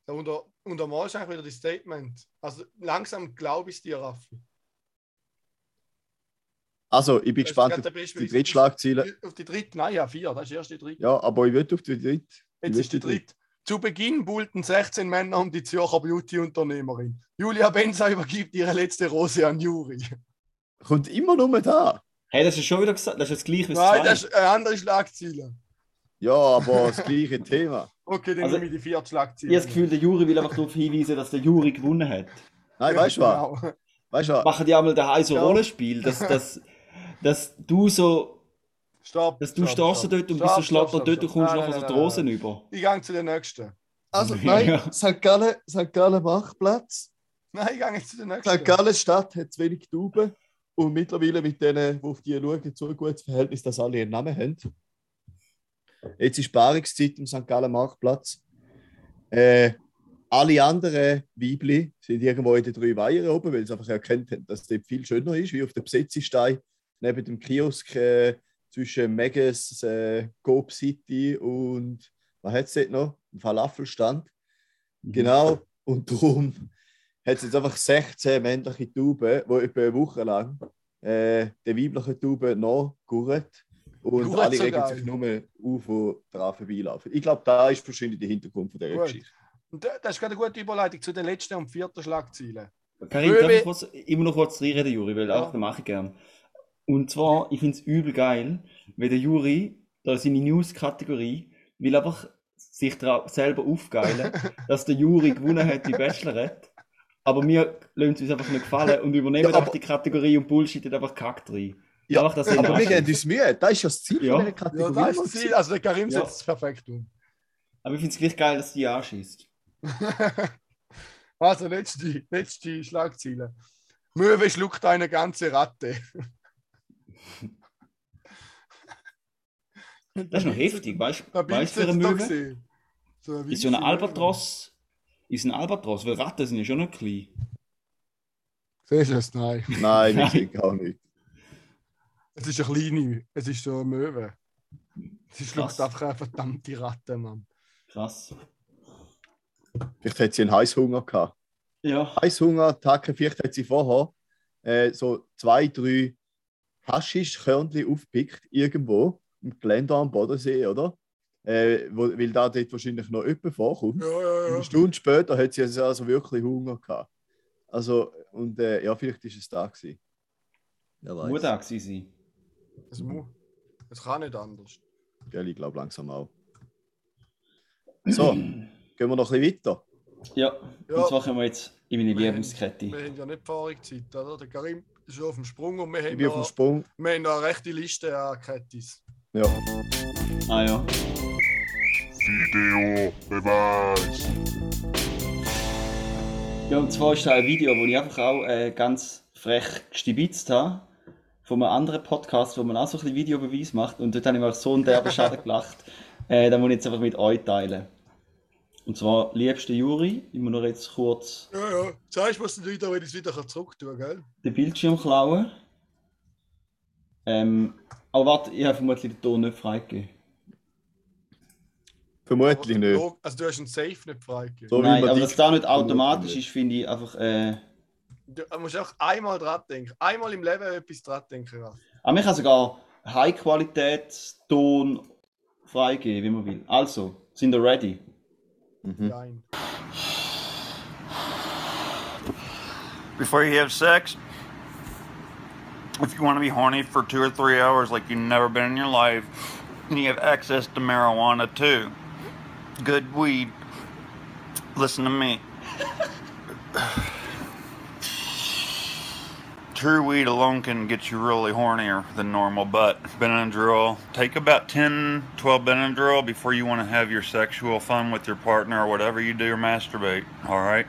Da unter, untermalst du eigentlich wieder das Statement. Also langsam glaube ich es dir, Raffi. Also, ich bin Das gespannt auf die Beispiel- dritte Schlagzeile. Auf die dritte, nein, ja, vier, das ist erst die dritte. Ja, aber ich will auf die dritte. Jetzt ist die dritte. Zu Beginn buhlten 16 Männer um die Zürcher Beauty-Unternehmerin. Julia Benza übergibt ihre letzte Rose an Juri. Kommt immer nur da. Hey, das ist schon wieder gesagt, das ist das gleiche wie das Nein, das ist eine andere Schlagzeile. Ja, aber das gleiche *laughs* Thema. Okay, dann Also, nehme ich die vierte Schlagzeile. Ich habe das Gefühl, der Juri will einfach darauf hinweisen, dass der Juri gewonnen hat. Nein, weißt du was? Genau. Weißt du was? Machen die einmal daheim so Ja. Rollenspiel, dass, dass, dass du so, Stopp. dass du stopp, stehst so stopp. dort und bist so schlapp stopp, und dort stopp, kommst du stopp. nachher so Nein, die nein, Rosen nein, über. nein. Ich gehe zu den nächsten. Also, *laughs* nein, nein, St. Gallen, St. Gallen Marktplatz. Nein, ich gehe jetzt zu den nächsten. St. Gallen Stadt hat zu wenig Tauben. Und mittlerweile mit denen, die auf die schauen, so ein gutes Verhältnis, dass alle einen Namen haben. Jetzt ist Paarungszeit am St. Gallen Marktplatz. Äh, alle anderen Weibli sind irgendwo in den drei Weihern oben, weil sie einfach erkannt haben, dass es dort viel schöner ist, wie auf der Besetzestein neben dem Kiosk äh, zwischen Megas, äh, Coop City und was hat es noch? Ein Falafelstand. Genau. Und darum hat es jetzt einfach 16 männliche Tauben, die etwa eine Woche lang äh, den weiblichen Tauben nachgurren. Und Gurt alle so regen sich nur auf und daran vorbeilaufen. Ich glaube, da ist wahrscheinlich der Hintergrund von dieser Gut. Geschichte. Und da- das ist gerade eine gute Überleitung zu den letzten und vierten Schlagzeilen. Karin, Möwe- darf ich kurz, immer noch kurz reinreden, Juri, weil Ja. auch das mache ich gern. Und zwar, ich finde es übel geil, weil der Juri, da seine News-Kategorie, will einfach sich selber aufgeilen, *laughs* dass der Juri gewonnen hat, die Bachelorette. Aber mir lassen es uns einfach nicht gefallen und übernehmen Ja, aber- einfach die Kategorie und bullshit einfach kackt rein. Ja, Einfach, dass aber wir geben uns Mühe. Das ist ja das Ziel Ja. von Ja, Kategorie. das ist das Ziel. Also der Karim Ja. setzt es perfekt um. Aber ich finde es gleich geil, dass die anschießt. *laughs* Also, letzte, letzte Schlagzeile. Möwe schluckt eine ganze Ratte. Das ist noch heftig, weißt du, für eine Möwe? Ist so ein Albatros, ist ein Albatros, weil Ratten sind ja schon noch klein. Möwe. Siehst du es? Nein. *laughs* Nein, wir Nein. sehen gar nicht. Es ist eine kleine. Es ist so eine Möwe. Sie schluckt einfach eine verdammte Ratte, Mann. Krass. Vielleicht hat sie einen Heißhunger gehabt. Ja. Heißhunger, Attacke, vielleicht hat sie vorher äh, so zwei, drei Haschischkörnchen aufgepickt, irgendwo im Gelände am Bodensee, oder? Äh, wo, weil da dort wahrscheinlich noch jemand vorkommt. Ja, ja, Eine Stunde später hat sie also, also wirklich Hunger gehabt. Also, und äh, ja, vielleicht ist es da gewesen. Muss da gewesen sein. Es, mu- es kann nicht anders. Gell, ich glaube langsam auch. So, *clears throat* gehen wir noch ein bisschen weiter. Ja, Ja. und zwar kommen wir jetzt in meine Wir Lieblingskette. Wir haben ja nicht Fahrungszeit, oder? Der Karim ist schon auf dem Sprung und wir Ich haben, bin auf dem noch, Sprung. wir haben noch eine rechte Liste an Kettis. Ja. Ah ja. Video Beweis. Ja, und zwar ist da ein Video, wo ich einfach auch äh, ganz frech gestibitzt habe. Von einem anderen Podcast, wo man auch so ein bisschen Videobeweis macht. Und dort habe ich mir so einen derben *laughs* Schaden gelacht. Äh, den muss ich jetzt einfach mit euch teilen. Und zwar, liebste Juri, ich muss nur jetzt kurz Ja, ja. Du, was du wieder, wenn ich es wieder zurück tun gell? den Bildschirm klauen. Ähm, aber warte, ich habe vermutlich den Ton nicht freigegeben. Vermutlich nicht. Also du hast einen Safe nicht freigegeben. So Nein, aber dass da nicht automatisch ist, finde ich einfach. Äh, Du musst auch einmal dran denken. Einmal im Leben etwas dran denken. Aber man kann sogar High-Qualität-Ton freigeben, wie man will. Also, sind ihr ready? Mhm. Nein. before you have sex, if you want to be horny for two or three hours like you've never been in your life, and you have access to marijuana too, good weed, listen to me. True weed alone can get you really hornier than normal, but Benadryl, take about 10, 12 Benadryl before you want to have your sexual fun with your partner or whatever you do or masturbate, all right?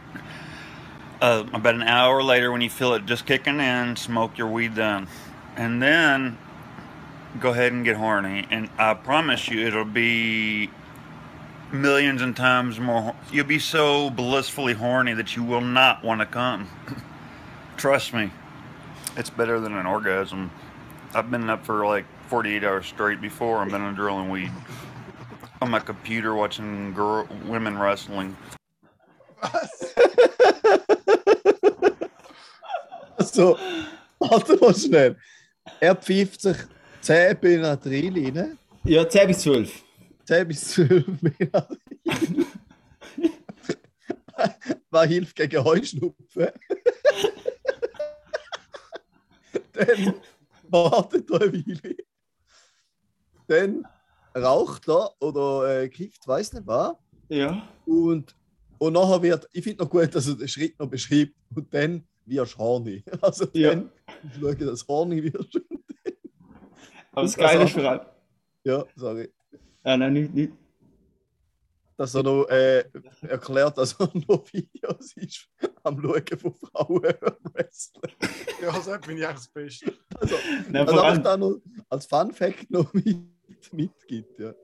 uh, about an hour later when you feel it just kicking in smoke your weed then and then go ahead and get horny and i promise you it'll be millions and times more you'll be so blissfully horny that you will not want to come *laughs* trust me it's better than an orgasm i've been up for like 48 hours straight before i've been on drilling weed on my computer watching girl women wrestling *laughs* Also, warte mal schnell. Er pfeift sich 10 Benadryl rein. Ja, 10 bis 12. 10 bis 12 Benadryl. was hilft gegen Heuschnupfen? *laughs* Dann wartet er eine Weile. Dann raucht er oder äh, kifft, weiß nicht was. Ja. Und, und nachher wird, ich finde noch gut, dass er den Schritt noch beschreibt. Und dann wirst du horny. *laughs* Also Ja. dann schau, dass horny wirst. *laughs* Aber das Und Geile ist vor allem. Ja, sorry. Ah, nein, nicht, nicht. Dass er noch äh, erklärt, dass er *laughs* noch Videos ist am Schauen von Frauen *laughs* wrestlen. Ja, das bin ich eigentlich das Beste. Also, Nein, also allem, da noch als Fun Fact noch *laughs* mit, mitgibt. Ja.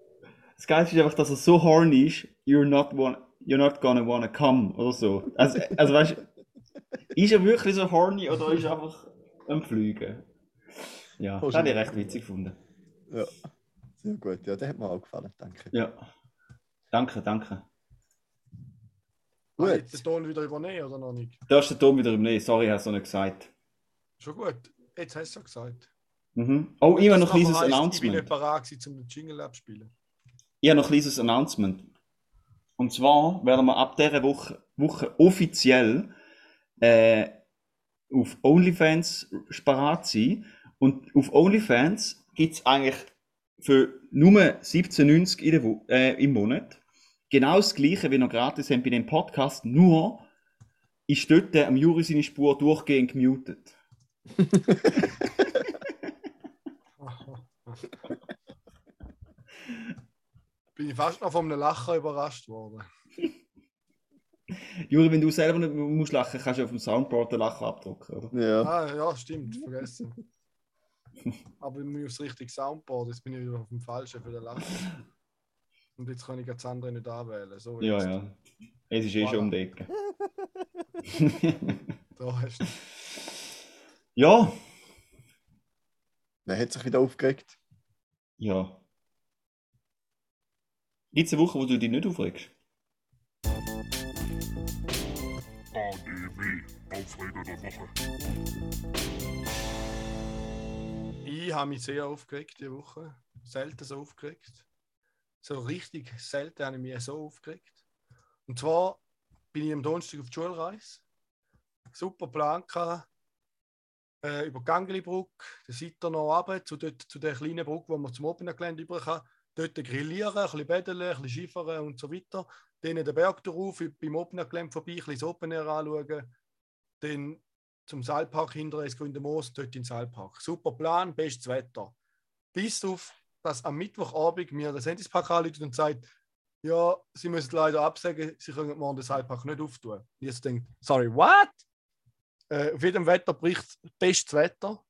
das Geile ist einfach, dass er so horny ist, you're not, one, you're not gonna wanna come oder so. Also, also weißt du, ist er wirklich so horny oder ist er einfach am Fliegen? Ja, das habe ich recht witzig gefunden. ja, sehr gut. Ja, der hat mir auch gefallen. Danke. Ja. Danke, danke. Gut. Gut. Jetzt den Ton wieder übernehmen oder noch nicht? Da ist der Tom wieder im Nähe. Sorry, hast du noch nicht gesagt. Schon gut. Jetzt hast du es gesagt. Mhm. Oh, ich habe noch ein kleines heisst, Ich bin Announcement. nicht parat gewesen, um den Jingle abzuspielen. Ich habe noch ein kleines Announcement. Und zwar werden wir ab dieser Woche, Woche offiziell äh, auf OnlyFans parat sein. Und auf OnlyFans gibt es eigentlich für nur 17,90 in der Wo äh, im Monat genau das gleiche, wie noch gratis haben bei dem Podcast, nur ist dort am Juri seine Spur durchgehend gemutet. *laughs* bin ich fast noch von einem Lachen überrascht worden. Juri, wenn du selber nicht musst lachen, kannst du auf dem Soundboard den Lachen abdrucken, oder? Ja. Ah, ja, stimmt, vergessen. Aber ich muss das richtige Soundboard, jetzt bin ich wieder auf dem Falschen für den Lachen. Und jetzt kann ich das andere nicht anwählen. So Ja, jetzt. ja. Es ist eh schon um die Ecke. *laughs* Da hast du. Ja, Wer hat sich wieder aufgeregt? ja. Gibt es eine Woche, wo du dich nicht aufregst? ADW, Aufreger der Woche. Ich habe mich sehr aufgeregt diese Woche. Selten so aufgeregt. So richtig selten habe ich mich so aufgeregt. Und zwar bin ich am Donnerstag auf die Schulreise. Super Plan gehabt. Äh, über die Gangelibrücke, den Seiter noch runter, zu, dort, zu der kleinen Brücke, wo man zum Opener Gelände über kann. Dort grillieren, ein bisschen beddeln, ein bisschen Skifahren und so weiter. Dann den Berg drauf, beim Opener Gelände vorbei, ein bisschen das Open Air anschauen. Dann zum Saalpark hinterher ins Grüne Moos, dort in Saalpark. Super Plan, bestes Wetter. Bis auf, dass am Mittwochabend mir der Sentispark anruft und sagt, ja, sie müssen leider absagen, sie können morgen den Saalpark nicht auftun. Jetzt denke, sorry, what? Äh, auf jedem Wetterbericht bestes Wetter.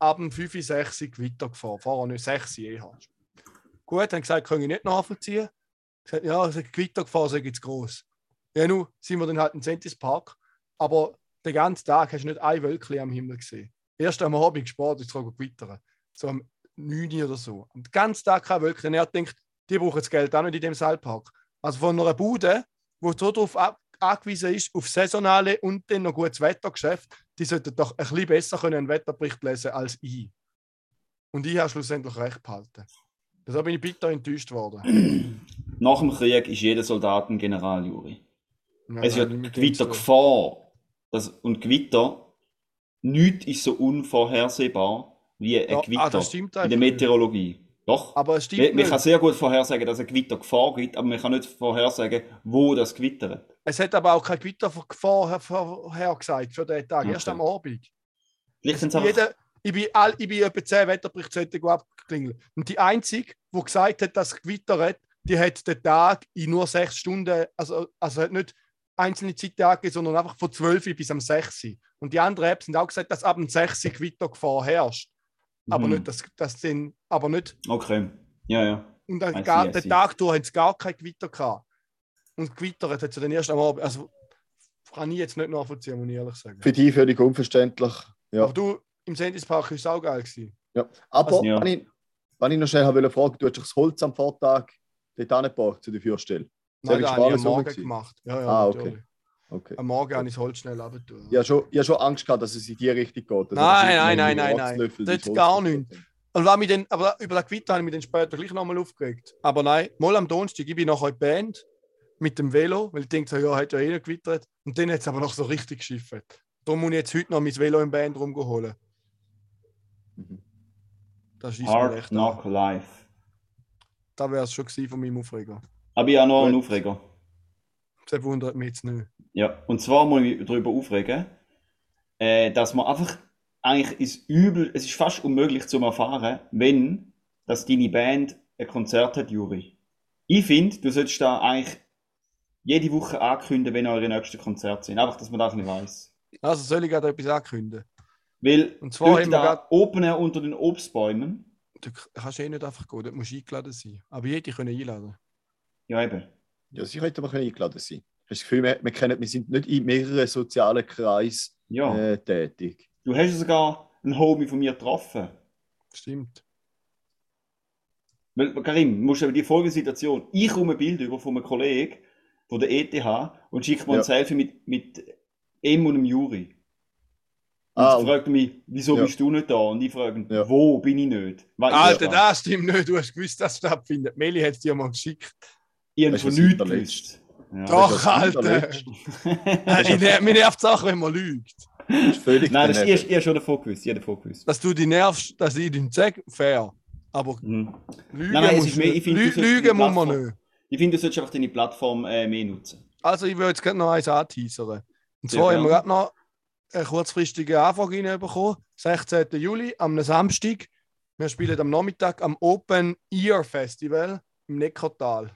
Ab dem 5, 6 Gewitter gefahren. Vorher nicht 6 eh hast. Gut, haben gesagt, können ich nicht nachvollziehen. Gesagt, ja, Gewitter gefahren, ich zu groß. Ja, nun sind wir dann halt im Sentispark. Aber den ganzen Tag hast du nicht ein Wölkchen am Himmel gesehen. Erst am Abend gespart, ist es gewittern. So am 9 Uhr oder so. Und den ganzen Tag kein Wölkchen. Und er denkt, die brauchen das Geld auch nicht in dem Saalpark. Also von einer Bude, wo so darauf angewiesen ist, auf saisonale und dann noch gutes Wettergeschäft, die sollten doch ein bisschen besser können einen Wetterbericht lesen als ich. Und ich habe schlussendlich recht behalten. Deshalb bin ich bitter enttäuscht worden. *clears throat* Nach dem Krieg ist jeder Soldat ein General, Juri. Ja, es ist ja nein, mit dem Gewitter so. Gefahr. Das, und Gewitter, nichts ist so unvorhersehbar wie ein Ja, ah, Gewitter stimmt in der. Meteorologie. Doch. Aber es stimmt Man, man kann sehr gut vorhersagen, dass ein Gewitter Gefahr gibt, aber man kann nicht vorhersagen, wo das gewittert. Es hat aber auch kein Gewitter vorher, vorher gesagt für den Tag, erst Okay. am Abend. Vielleicht sind es einfach Jeder, ich bin, all, ich bin etwa 10 Wetterberichte abgeklingelt. Und die Einzige, die gesagt hat, dass es gewittert, die hat den Tag in nur 6 Stunden, also, also hat nicht einzelne Zeiten angegeben, sondern einfach von 12 bis am 6. Und die anderen Apps haben auch gesagt, dass ab dem 6 Gewittergefahr herrscht. Aber Mhm. nicht, dass, dass den, aber nicht, Okay. Ja, ja. und dann see, gar, den see. Tag durch haben sie gar kein Gewitter gehabt. Und gewittert hat sie dann erst am Abend. Also kann ich jetzt nicht nachvollziehen, muss ich ehrlich sagen. Für dich völlig unverständlich. Ja. Aber du, im Sendispark war es auch geil. Gewesen. ja. Aber Also, ja. wenn, ich, wenn ich noch schnell wollte fragen, du hast dich das Holz am Vortag dort angebracht zu der Führstelle. Nein, ist das habe ich am Morgen gewesen? gemacht. Ja, ja, Ah, okay. okay. Am Morgen habe ich das Holz schnell runtergetan. Ich habe schon, ich habe schon Angst gehabt, dass es in die Richtung geht. Also, Nein, nein, nein, nein, nein. Das Holz gar gebracht nicht. Und war mich dann, aber über das Gewitter habe ich mich dann später gleich nochmal aufgeregt. Aber nein, mal am Donnerstag, ich bin nachher in die Band. mit dem Velo, weil ich denke, so, ja, hat ja eh nicht gewittert. Und dann hat es aber noch so richtig geschifft. Darum muss ich jetzt heute noch mein Velo im Band rumholen. Mhm. Das ist Hard echt Knock. Life. Da wäre es schon gewesen von meinem Aufreger. Aber ich habe noch einen. Aufreger. Das wundert mich jetzt nicht. Ja, und zwar muss ich mich darüber aufregen, äh, dass man einfach eigentlich ist übel, es ist fast unmöglich zu erfahren, wenn dass deine Band ein Konzert hat, Juri. Ich finde, du solltest da eigentlich jede Woche ankündigen, wenn eure nächsten Konzerte sind. Einfach, dass man das nicht weiß. Also soll ich gerade etwas ankündigen? Weil Und zwar haben wir da Open Air unter den Obstbäumen, Du kannst eh nicht einfach gehen, dort musst du eingeladen sein. Aber jede können einladen. Ja eben, Ja, sie könnten mal eingeladen sein. Hast du das Gefühl, wir, wir, kennen, wir sind nicht in mehreren sozialen Kreisen ja. äh, tätig? Du hast sogar einen Homie von mir getroffen. Stimmt. Weil, Karim, du musst aber die folgende Situation. Ich komme ein Bild über von einem Kollegen von der ETH und schicke mir Ja. ein Selfie mit, mit ihm und dem Juri. Und Ah, ah, fragt mich, wieso Ja. bist du nicht da? Und ich frage ihn, Ja. wo bin ich nicht? Weil ich Alter, da. das stimmt nicht. Du hast gewusst, dass es stattfindet. Meli hat es dir mal geschickt. Was nichts gewusst. Ja. Doch. Alter. mir nervt es auch, wenn man lügt. Das ist völlig Nein, das ist, daneben. ich, ich habe schon davon gewusst. Ich habe davon gewusst. Dass du dich nervst, dass ich dich sage, fair. Aber Mhm. lügen, Nein, nein, es muss, mehr- ich lügen man nicht. Ich finde, du solltest einfach deine Plattform äh, mehr nutzen. Also, ich will jetzt gerade noch eins anteasern. Und zwar haben wir gerne. gerade noch eine kurzfristige Anfrage reinbekommen. 16. Juli, am Samstag. Wir spielen am Nachmittag am Open Ear Festival im Neckartal.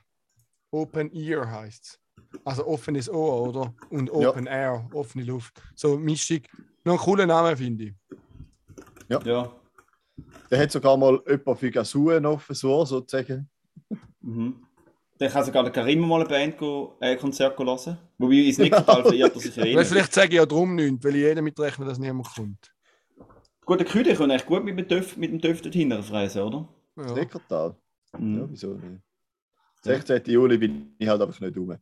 Open Ear heißt es. Also offenes Ohr, oder? Und Ja. Open Air, offene Luft. So Mischung. Noch ein cooler Name, finde ich. Ja. Der hat sogar mal jemand für Gasuen offen, so sozusagen. Mhm. Dann kann sogar der Karim mal ein Band go, äh, Konzert go hören. Wobei ins Neckartal verirrt er sich eh Weil nicht. vielleicht sage ich ja drum nichts, weil ich jeder mitrechne, dass niemand kommt. Gut, der Küde kann echt gut mit dem Töff, mit dem Töff dort hinterfräsen, oder? Das Ja. Neckartal. Mhm. Ja, wieso nicht? 16. Juli bin ich halt einfach nicht rum.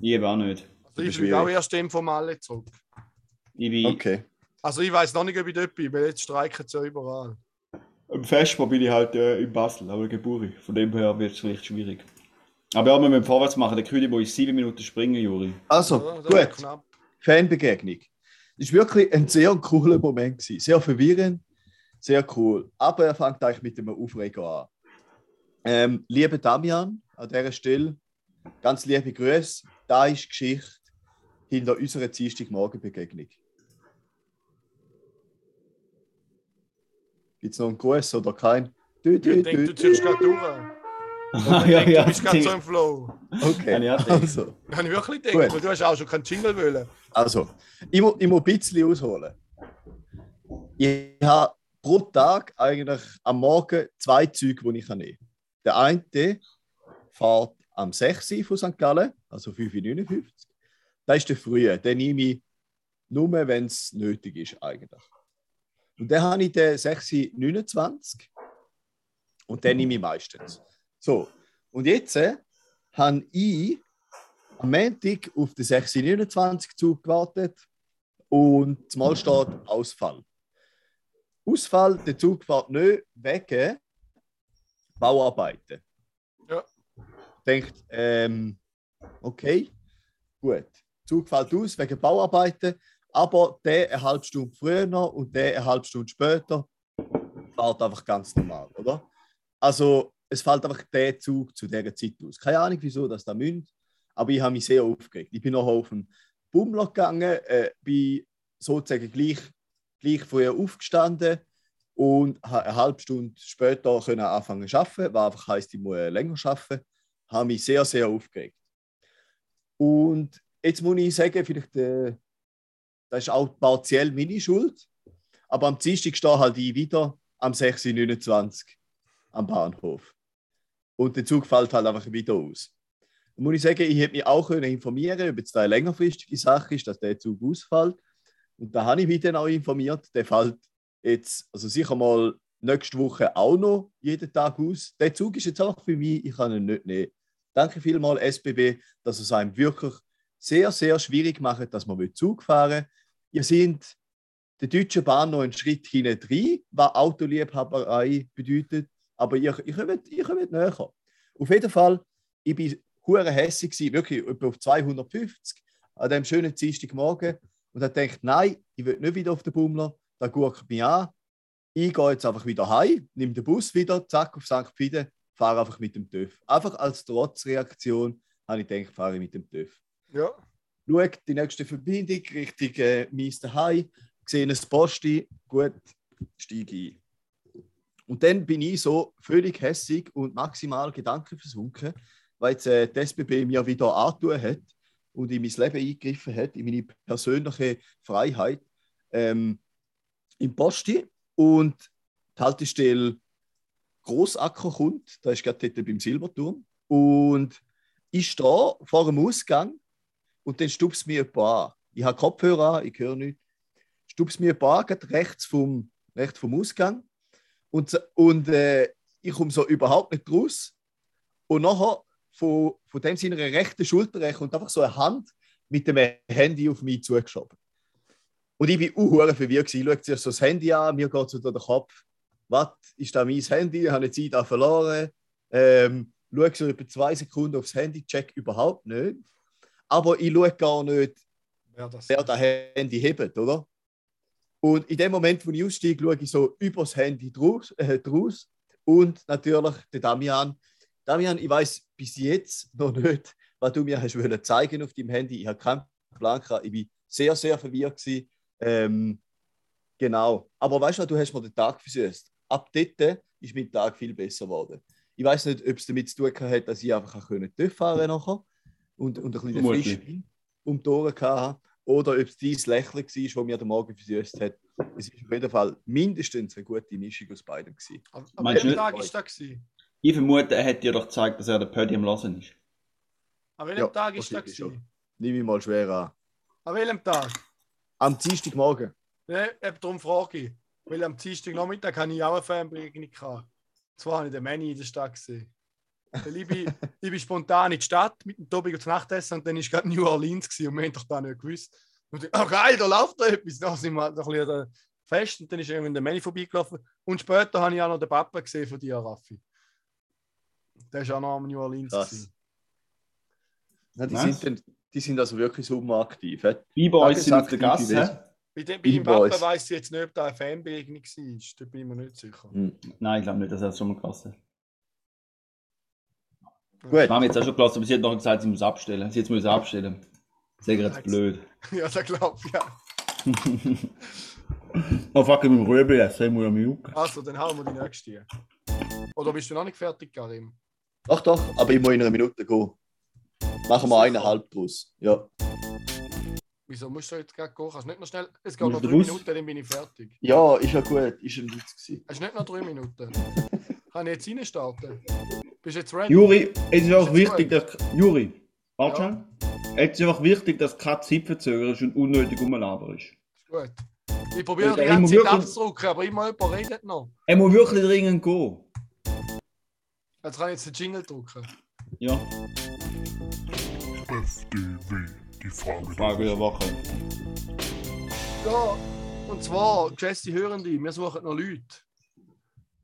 Ich eben auch nicht. Also ich fliege auch erst im Formale zurück. Ich bin Okay. Also ich weiß noch nicht, ob ich dort bin, weil jetzt streiken sie ja überall. am Festbau bin ich halt äh, in Basel, aber Geburi. Von dem her wird es vielleicht schwierig. Aber ja, wir müssen vorwärts machen. Der Küde muss sieben Minuten springen, Juri. Also, Ja, gut. Fanbegegnung. Das war wirklich ein sehr cooler Moment. Gewesen. Sehr verwirrend, sehr cool. Aber er fängt eigentlich mit einem Aufreger an. Ähm, lieber Damian, an dieser Stelle, ganz liebe Grüße. Da ist die Geschichte hinter unserer Dienstagmorgenbegegnung. Gibt es noch einen Gruß oder kein? Dü, Ich dü, denke, du ziehst gerade durch. *laughs* ja, Du bist gerade so im Flow. Okay, Ja, ja, also. Habe ich wirklich gedacht, weil du hast auch schon keinen Jingle wollen. Also, ich muss, ich muss ein bisschen ausholen. Ich habe pro Tag eigentlich am Morgen zwei Züge, die ich nehmen kann. Der eine fährt am 6 Uhr von St. Gallen, also 5.59 Uhr. Das ist der frühe. Den nehme ich nur, wenn es nötig ist eigentlich. Und dann habe ich den 6.29 Uhr und den nehme ich meistens. So, und jetzt äh, habe ich am Montag auf den 629 Zug gewartet und zumal steht Ausfall. Ausfall, der Zug fährt nicht wegen Bauarbeiten. Ja. Denkt, ähm, okay, gut. Zug fällt aus wegen Bauarbeiten, aber der eine halbe Stunde früher noch und der eine halbe Stunde später fährt einfach ganz normal, oder? Also es fällt einfach der Zug zu dieser Zeit aus. Keine Ahnung, wieso das da münd, aber ich habe mich sehr aufgeregt. Ich bin noch auf den Bummler gegangen, äh, bin sozusagen gleich, gleich früher aufgestanden und eine halbe Stunde später können anfangen zu arbeiten, was einfach heisst, ich muss äh, länger arbeiten. Habe mich sehr, sehr aufgeregt. Und jetzt muss ich sagen, vielleicht, äh, das ist auch partiell meine Schuld, aber am Dienstag stehe halt ich wieder am 6.29 Uhr am Bahnhof. Und der Zug fällt halt einfach wieder aus. Da muss ich sagen, ich hätte mich auch können informieren ob da eine längerfristige Sache ist, dass der Zug ausfällt. Und da habe ich mich dann auch informiert, der fällt jetzt, also sicher mal nächste Woche auch noch jeden Tag aus. Der Zug ist jetzt einfach für mich, ich kann ihn nicht nehmen. Danke vielmals SBB, dass es einem wirklich sehr, sehr schwierig macht, dass man Zug fahren will. Ihr seid der Deutschen Bahn noch einen Schritt hinten drin, was Autoliebhaberei bedeutet, aber ihr, ihr, kommt, ihr kommt näher. Auf jeden Fall, ich bin hure hässig wirklich etwa auf 250 an dem schönen Dienstagmorgen und hat gedacht, nein, ich will nicht wieder auf den Bummler, da guckt mich an. Ich gehe jetzt einfach wieder heim, nehme den Bus wieder, zack, auf St. Pfide, fahre einfach mit dem TÜV. Einfach als Trotzreaktion habe ich gedacht, fahre ich mit dem TÜV. Ja. Schau die nächste Verbindung Richtung äh, Meister Hai, sehe ein Posti, gut, steige ein. Und dann bin ich so völlig hässig und maximal gedankenversunken, weil jetzt äh, die SBB mir wieder antun hat und in mein Leben eingegriffen hat, in meine persönliche Freiheit ähm, im Posti. Und die Haltestelle Grossacker kommt, da ist gerade dort beim Silberturm. Und ich stehe vor dem Ausgang und dann stupst mir jemand an. Ich habe Kopfhörer an, ich höre nichts. Stupst mir an, gerade rechts vom, rechts vom Ausgang. Und, und äh, ich komme so überhaupt nicht raus. Und nachher von, von dem seiner rechten Schulter kommt einfach so eine Hand mit dem Handy auf mich zugeschoben. Und ich war uh, verwirrt. Ich schaue zuerst so das Handy an, mir geht so durch den Kopf. Was ist da mein Handy? Ich habe Zeit auch verloren. Ähm, schaue so über zwei Sekunden aufs Handy, check überhaupt nicht. Aber ich schaue gar nicht, Wer das wer das Handy hebt, oder? Und in dem Moment, wo ich aussteige, schaue ich so übers Handy draus, äh, draus. und natürlich der Damian. Damian, ich weiß bis jetzt noch nicht, was du mir hast zeigen auf deinem Handy. Ich habe keinen Plan gehabt. Ich war sehr, sehr verwirrt. Gewesen. Ähm, genau. Aber weißt du, du hast mir den Tag versüßt. Ab dort ist mein Tag viel besser geworden. Ich weiß nicht, ob es damit zu tun hat, dass ich einfach TÜV fahren nachher und, und ein bisschen frisch Wind um die Ohren hatte. Oder ob es dein Lächeln war, das mir den Morgen versüßt hat. Es ist auf jeden Fall mindestens eine gute Mischung aus beidem. Gewesen. Aber aber Meinst welcher du Tag nicht? ist das gewesen? Ich vermute, er hat dir doch gezeigt, dass er den Pödi am Hören ist. An welchem Ja, Tag ist das? Nehme ich mal schwer an. An welchem Tag? Am Dienstagmorgen. Ne, eben darum frage ich. Weil am Dienstag Nachmittag hatte ich auch eine Fernbegegnung. gehabt. Zwar habe ich den Manny in der Stadt gesehen. Weil ich, bin, *laughs* ich bin spontan in die Stadt mit dem Tobi zu Nacht essen und dann war gerade New Orleans gewesen, und wir haben doch da nicht gewusst. Und ich, oh geil, da läuft da etwas. Dann sind wir halt noch ein bisschen fest und dann ist irgendwann der Manny vorbeigelaufen. Und später habe ich auch noch den Papa gesehen von dir, Raffi. Der ist auch noch am New Orleans. Krass. gewesen. Ja, die, sind, dann- die sind also wirklich super-aktiv. hä? B-Boys sind auf der Gasse. Bei dem, bei dem Boys. weiss ich jetzt nicht, ob da eine Fanbegegnung war. Da bin ich mir nicht sicher. Hm. Nein, ich glaube nicht, dass er das schon mal gelassen hat. Gut. Wir haben jetzt auch schon gelassen, aber sie hat noch gesagt, sie muss abstellen. Sie jetzt muss abstellen. Sehr jetzt blöd. *laughs* Ja, das glaube ich ja. *laughs* Oh fuck, ich muss Rüebli essen, ich muss am Jucken. Also, dann hauen wir die nächste. Oder bist du noch nicht fertig, Karim? Doch, doch, aber ich muss in einer Minute gehen. Machen wir eineinhalb draus. Ja. Wieso musst du jetzt gerade gehen? Kannst du nicht noch schnell. Es geht noch drei Bus? Minuten, dann bin ich fertig. ja, ist ja gut. Ist ein Witz gewesen. Hast du nicht noch drei Minuten? *laughs* Kann ich jetzt reinstarten? Bist du jetzt ready? Juri, es ist auch Ist wichtig, dass. Juri, warte Ja. schon. Es ist auch wichtig, dass keine Zeit verzögert ist und unnötig rumlabern ist. Ist gut. Ich probiere Ja, die ganze Zeit wirklich- abzudrücken, aber immer jemand redet noch. Er muss wirklich dringend gehen. Jetzt kann ich jetzt den Jingle drücken. Ja, FDW, die Frage Frage der Woche. Ja, und zwar, geschätzte Hörende, wir suchen noch Leute.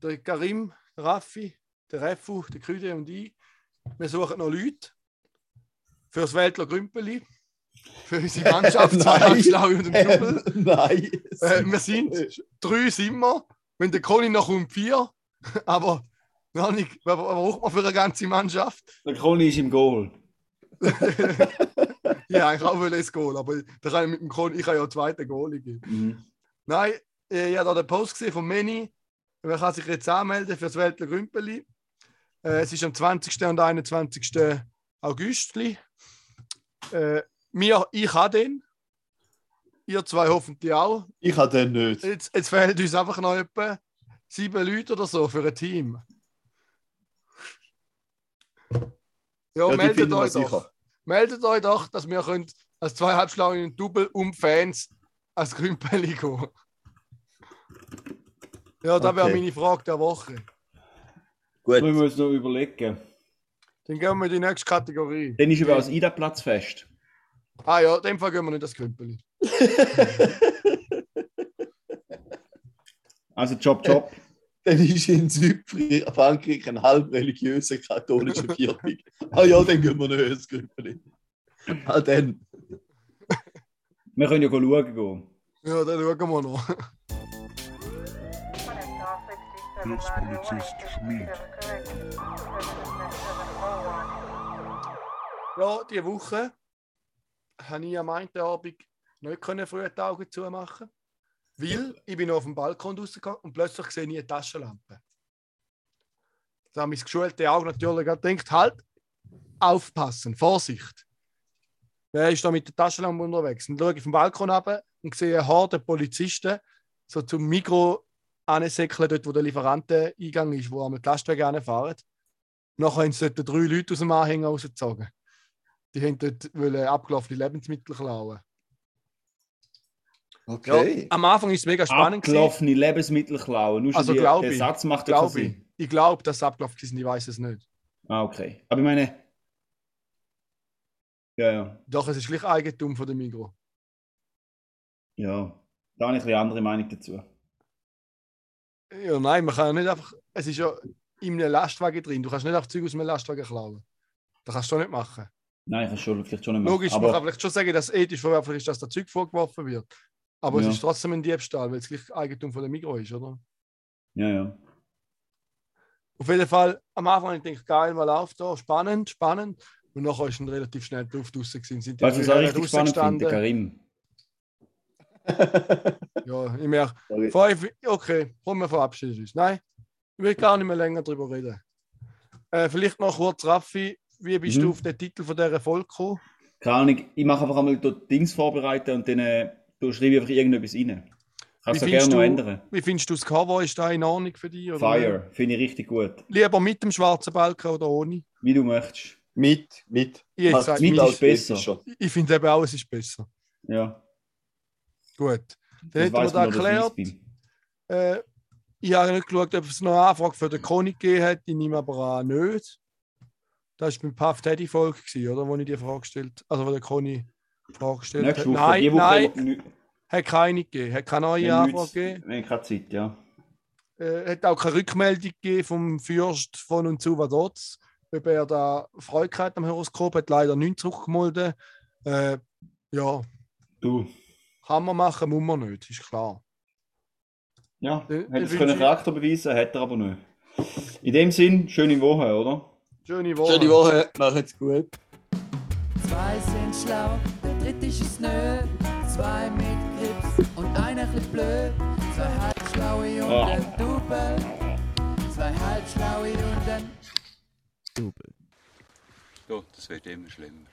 Der Karim, der Raffi, der Refu, der Krüde und ich. Wir suchen noch Leute für das Weltler Grümpeli, für unsere Mannschaft, *laughs* zwei Nein. Handschlaue und einen Knubbel. *laughs* Nein. Äh, wir sind drei sind wir. Wenn der Conny noch kommt, vier. *laughs* Aber noch nicht, was was braucht man für eine ganze Mannschaft? Der Conny ist im Goal. *laughs* Ja, ich auch will das Goal, aber da kann ich mit dem Conny, ich kann ja zweiten Goal geben. Mhm. Nein, äh, ich habe da den Post gesehen von Meni. Man kann sich jetzt anmelden für das Weltler Grümpeli. Äh, es ist am 20. und 21. August. Äh, mir, ich habe den. Ihr zwei hoffentlich auch. Ich habe den nicht. Jetzt, jetzt fehlen uns einfach noch etwa sieben Leute oder so für ein Team. Ja, Ja, meldet euch doch. sicher. Meldet euch doch, dass wir könnt als zweieinhalb Schlauen Double um Fans als Grünpelli gehen. Ja, das wäre Okay. meine Frage der Woche. Gut. Wir müssen noch überlegen. Dann gehen wir in die nächste Kategorie. Dann ist aber das Ida-Platz fest. Ah ja, in dem Fall gehen wir nicht das Grünpelli. *laughs* Also Job, Job. *laughs* dann ist in Südfrankreich ein halb religiöser katholischer Viertel. Ah ja, dann gehen wir noch ins Grüppeli. Ah, dann. Wir können ja schauen gehen. Ja, dann schauen wir noch. Hilfspolizist Schmid. Ja, diese Woche habe ich am einen Abend nicht können früh die Augen zumachen weil ich bin auf dem Balkon rausgegangen und plötzlich sehe ich eine Taschenlampe. Da haben mein geschulte Auge natürlich gedacht, halt, aufpassen, Vorsicht. Wer ist da mit der Taschenlampe unterwegs? Dann schaue ich vom Balkon runter und sehe eine Horde Polizisten so zum Mikro ansäckeln, dort wo der Lieferanteneingang ist, wo einmal die Lastwagen anfahren. Nachher haben sie dort drei Leute aus dem Anhänger rausgezogen. Die haben dort abgelaufene Lebensmittel klauen. Okay. Ja, am Anfang ist es mega spannend. gewesen. Abgelaufene Lebensmittel klauen. Nur Also die, glaub der ich, Satz macht Glaube ich. Sinn. Ich glaube, dass es abgelaufen ist, ich weiß es nicht. Ah, okay. Aber ich meine. Ja, ja. Doch, es ist gleich Eigentum von der Migro. Ja. Da habe ich ein bisschen andere Meinung dazu. Ja, nein, man kann ja nicht einfach. Es ist ja in einem Lastwagen drin. Du kannst nicht einfach Zeug aus einem Lastwagen klauen. Das kannst du nicht machen. Nein, ich kann schon, vielleicht schon nicht machen. Logisch, man aber kann vielleicht schon sagen, dass es ethisch verwerflich ist, dass da Zeug vorgeworfen wird. Aber Ja. es ist trotzdem ein Diebstahl, weil es gleich Eigentum von der Migro ist, oder? Ja, ja. Auf jeden Fall, am Anfang ich gedacht, geil, mal läuft da, spannend, spannend. Und nachher ist dann relativ schnell Luft draußen gewesen. Sind die was drei auch richtig spannend finde? Karim. *laughs* Ja, ich merke, fünf, okay, komm, wir verabschieden uns. Nein, ich will gar nicht mehr länger darüber reden. Äh, vielleicht noch kurz, Raffi, wie bist Mhm. du auf den Titel von dieser Folge gekommen? Keine Ahnung, ich mache einfach einmal dort Dings vorbereiten und dann äh, du schreibe ich einfach irgendetwas rein. Kannst du Wie gerne findest noch du- ändern. Wie findest du das Cover? Ist da in Ordnung für dich? Oder Fire, finde ich richtig gut. Lieber mit dem schwarzen Balken oder ohne? Wie du möchtest. Mit, mit. Ich, sag, mit mit ist besser. ich finde eben auch, es ist besser. Ja. Gut. Dann Das hätten wir das erklärt. Äh, ich habe nicht geschaut, ob es noch eine Anfrage für den König gegeben hat. Ich nehme aber an, nicht. Das war beim Puff Teddy Folge, gewesen, oder? Wo ich die Frage gestellt also wo der Conny Frage gestellt hat. Woche. Nein, die Woche nein, nicht- hat keine gegeben. Hat keine neue nichts- gegeben. Wenn keine Zeit, ja. Äh, hat auch keine Rückmeldung gegeben vom Fürst von und zu Vaduz, ob er da Freude hat am Horoskop. Hat leider nichts zurückgemeldet. Äh, ja, Du. kann man machen, muss man nicht, ist klar. Ja, Äh, hätte es können Charakter beweisen, hätte er aber nicht. In dem Sinn, schöne Woche, oder? Schöne Woche. Schöne Woche, macht's gut. Zwei sind schlau, der dritte ist es nö. Zwei mit und einer chli blöd. Zwei halbschlaue und ein Double. Zwei halbschlaue und ein Double. Du, das wird immer schlimmer.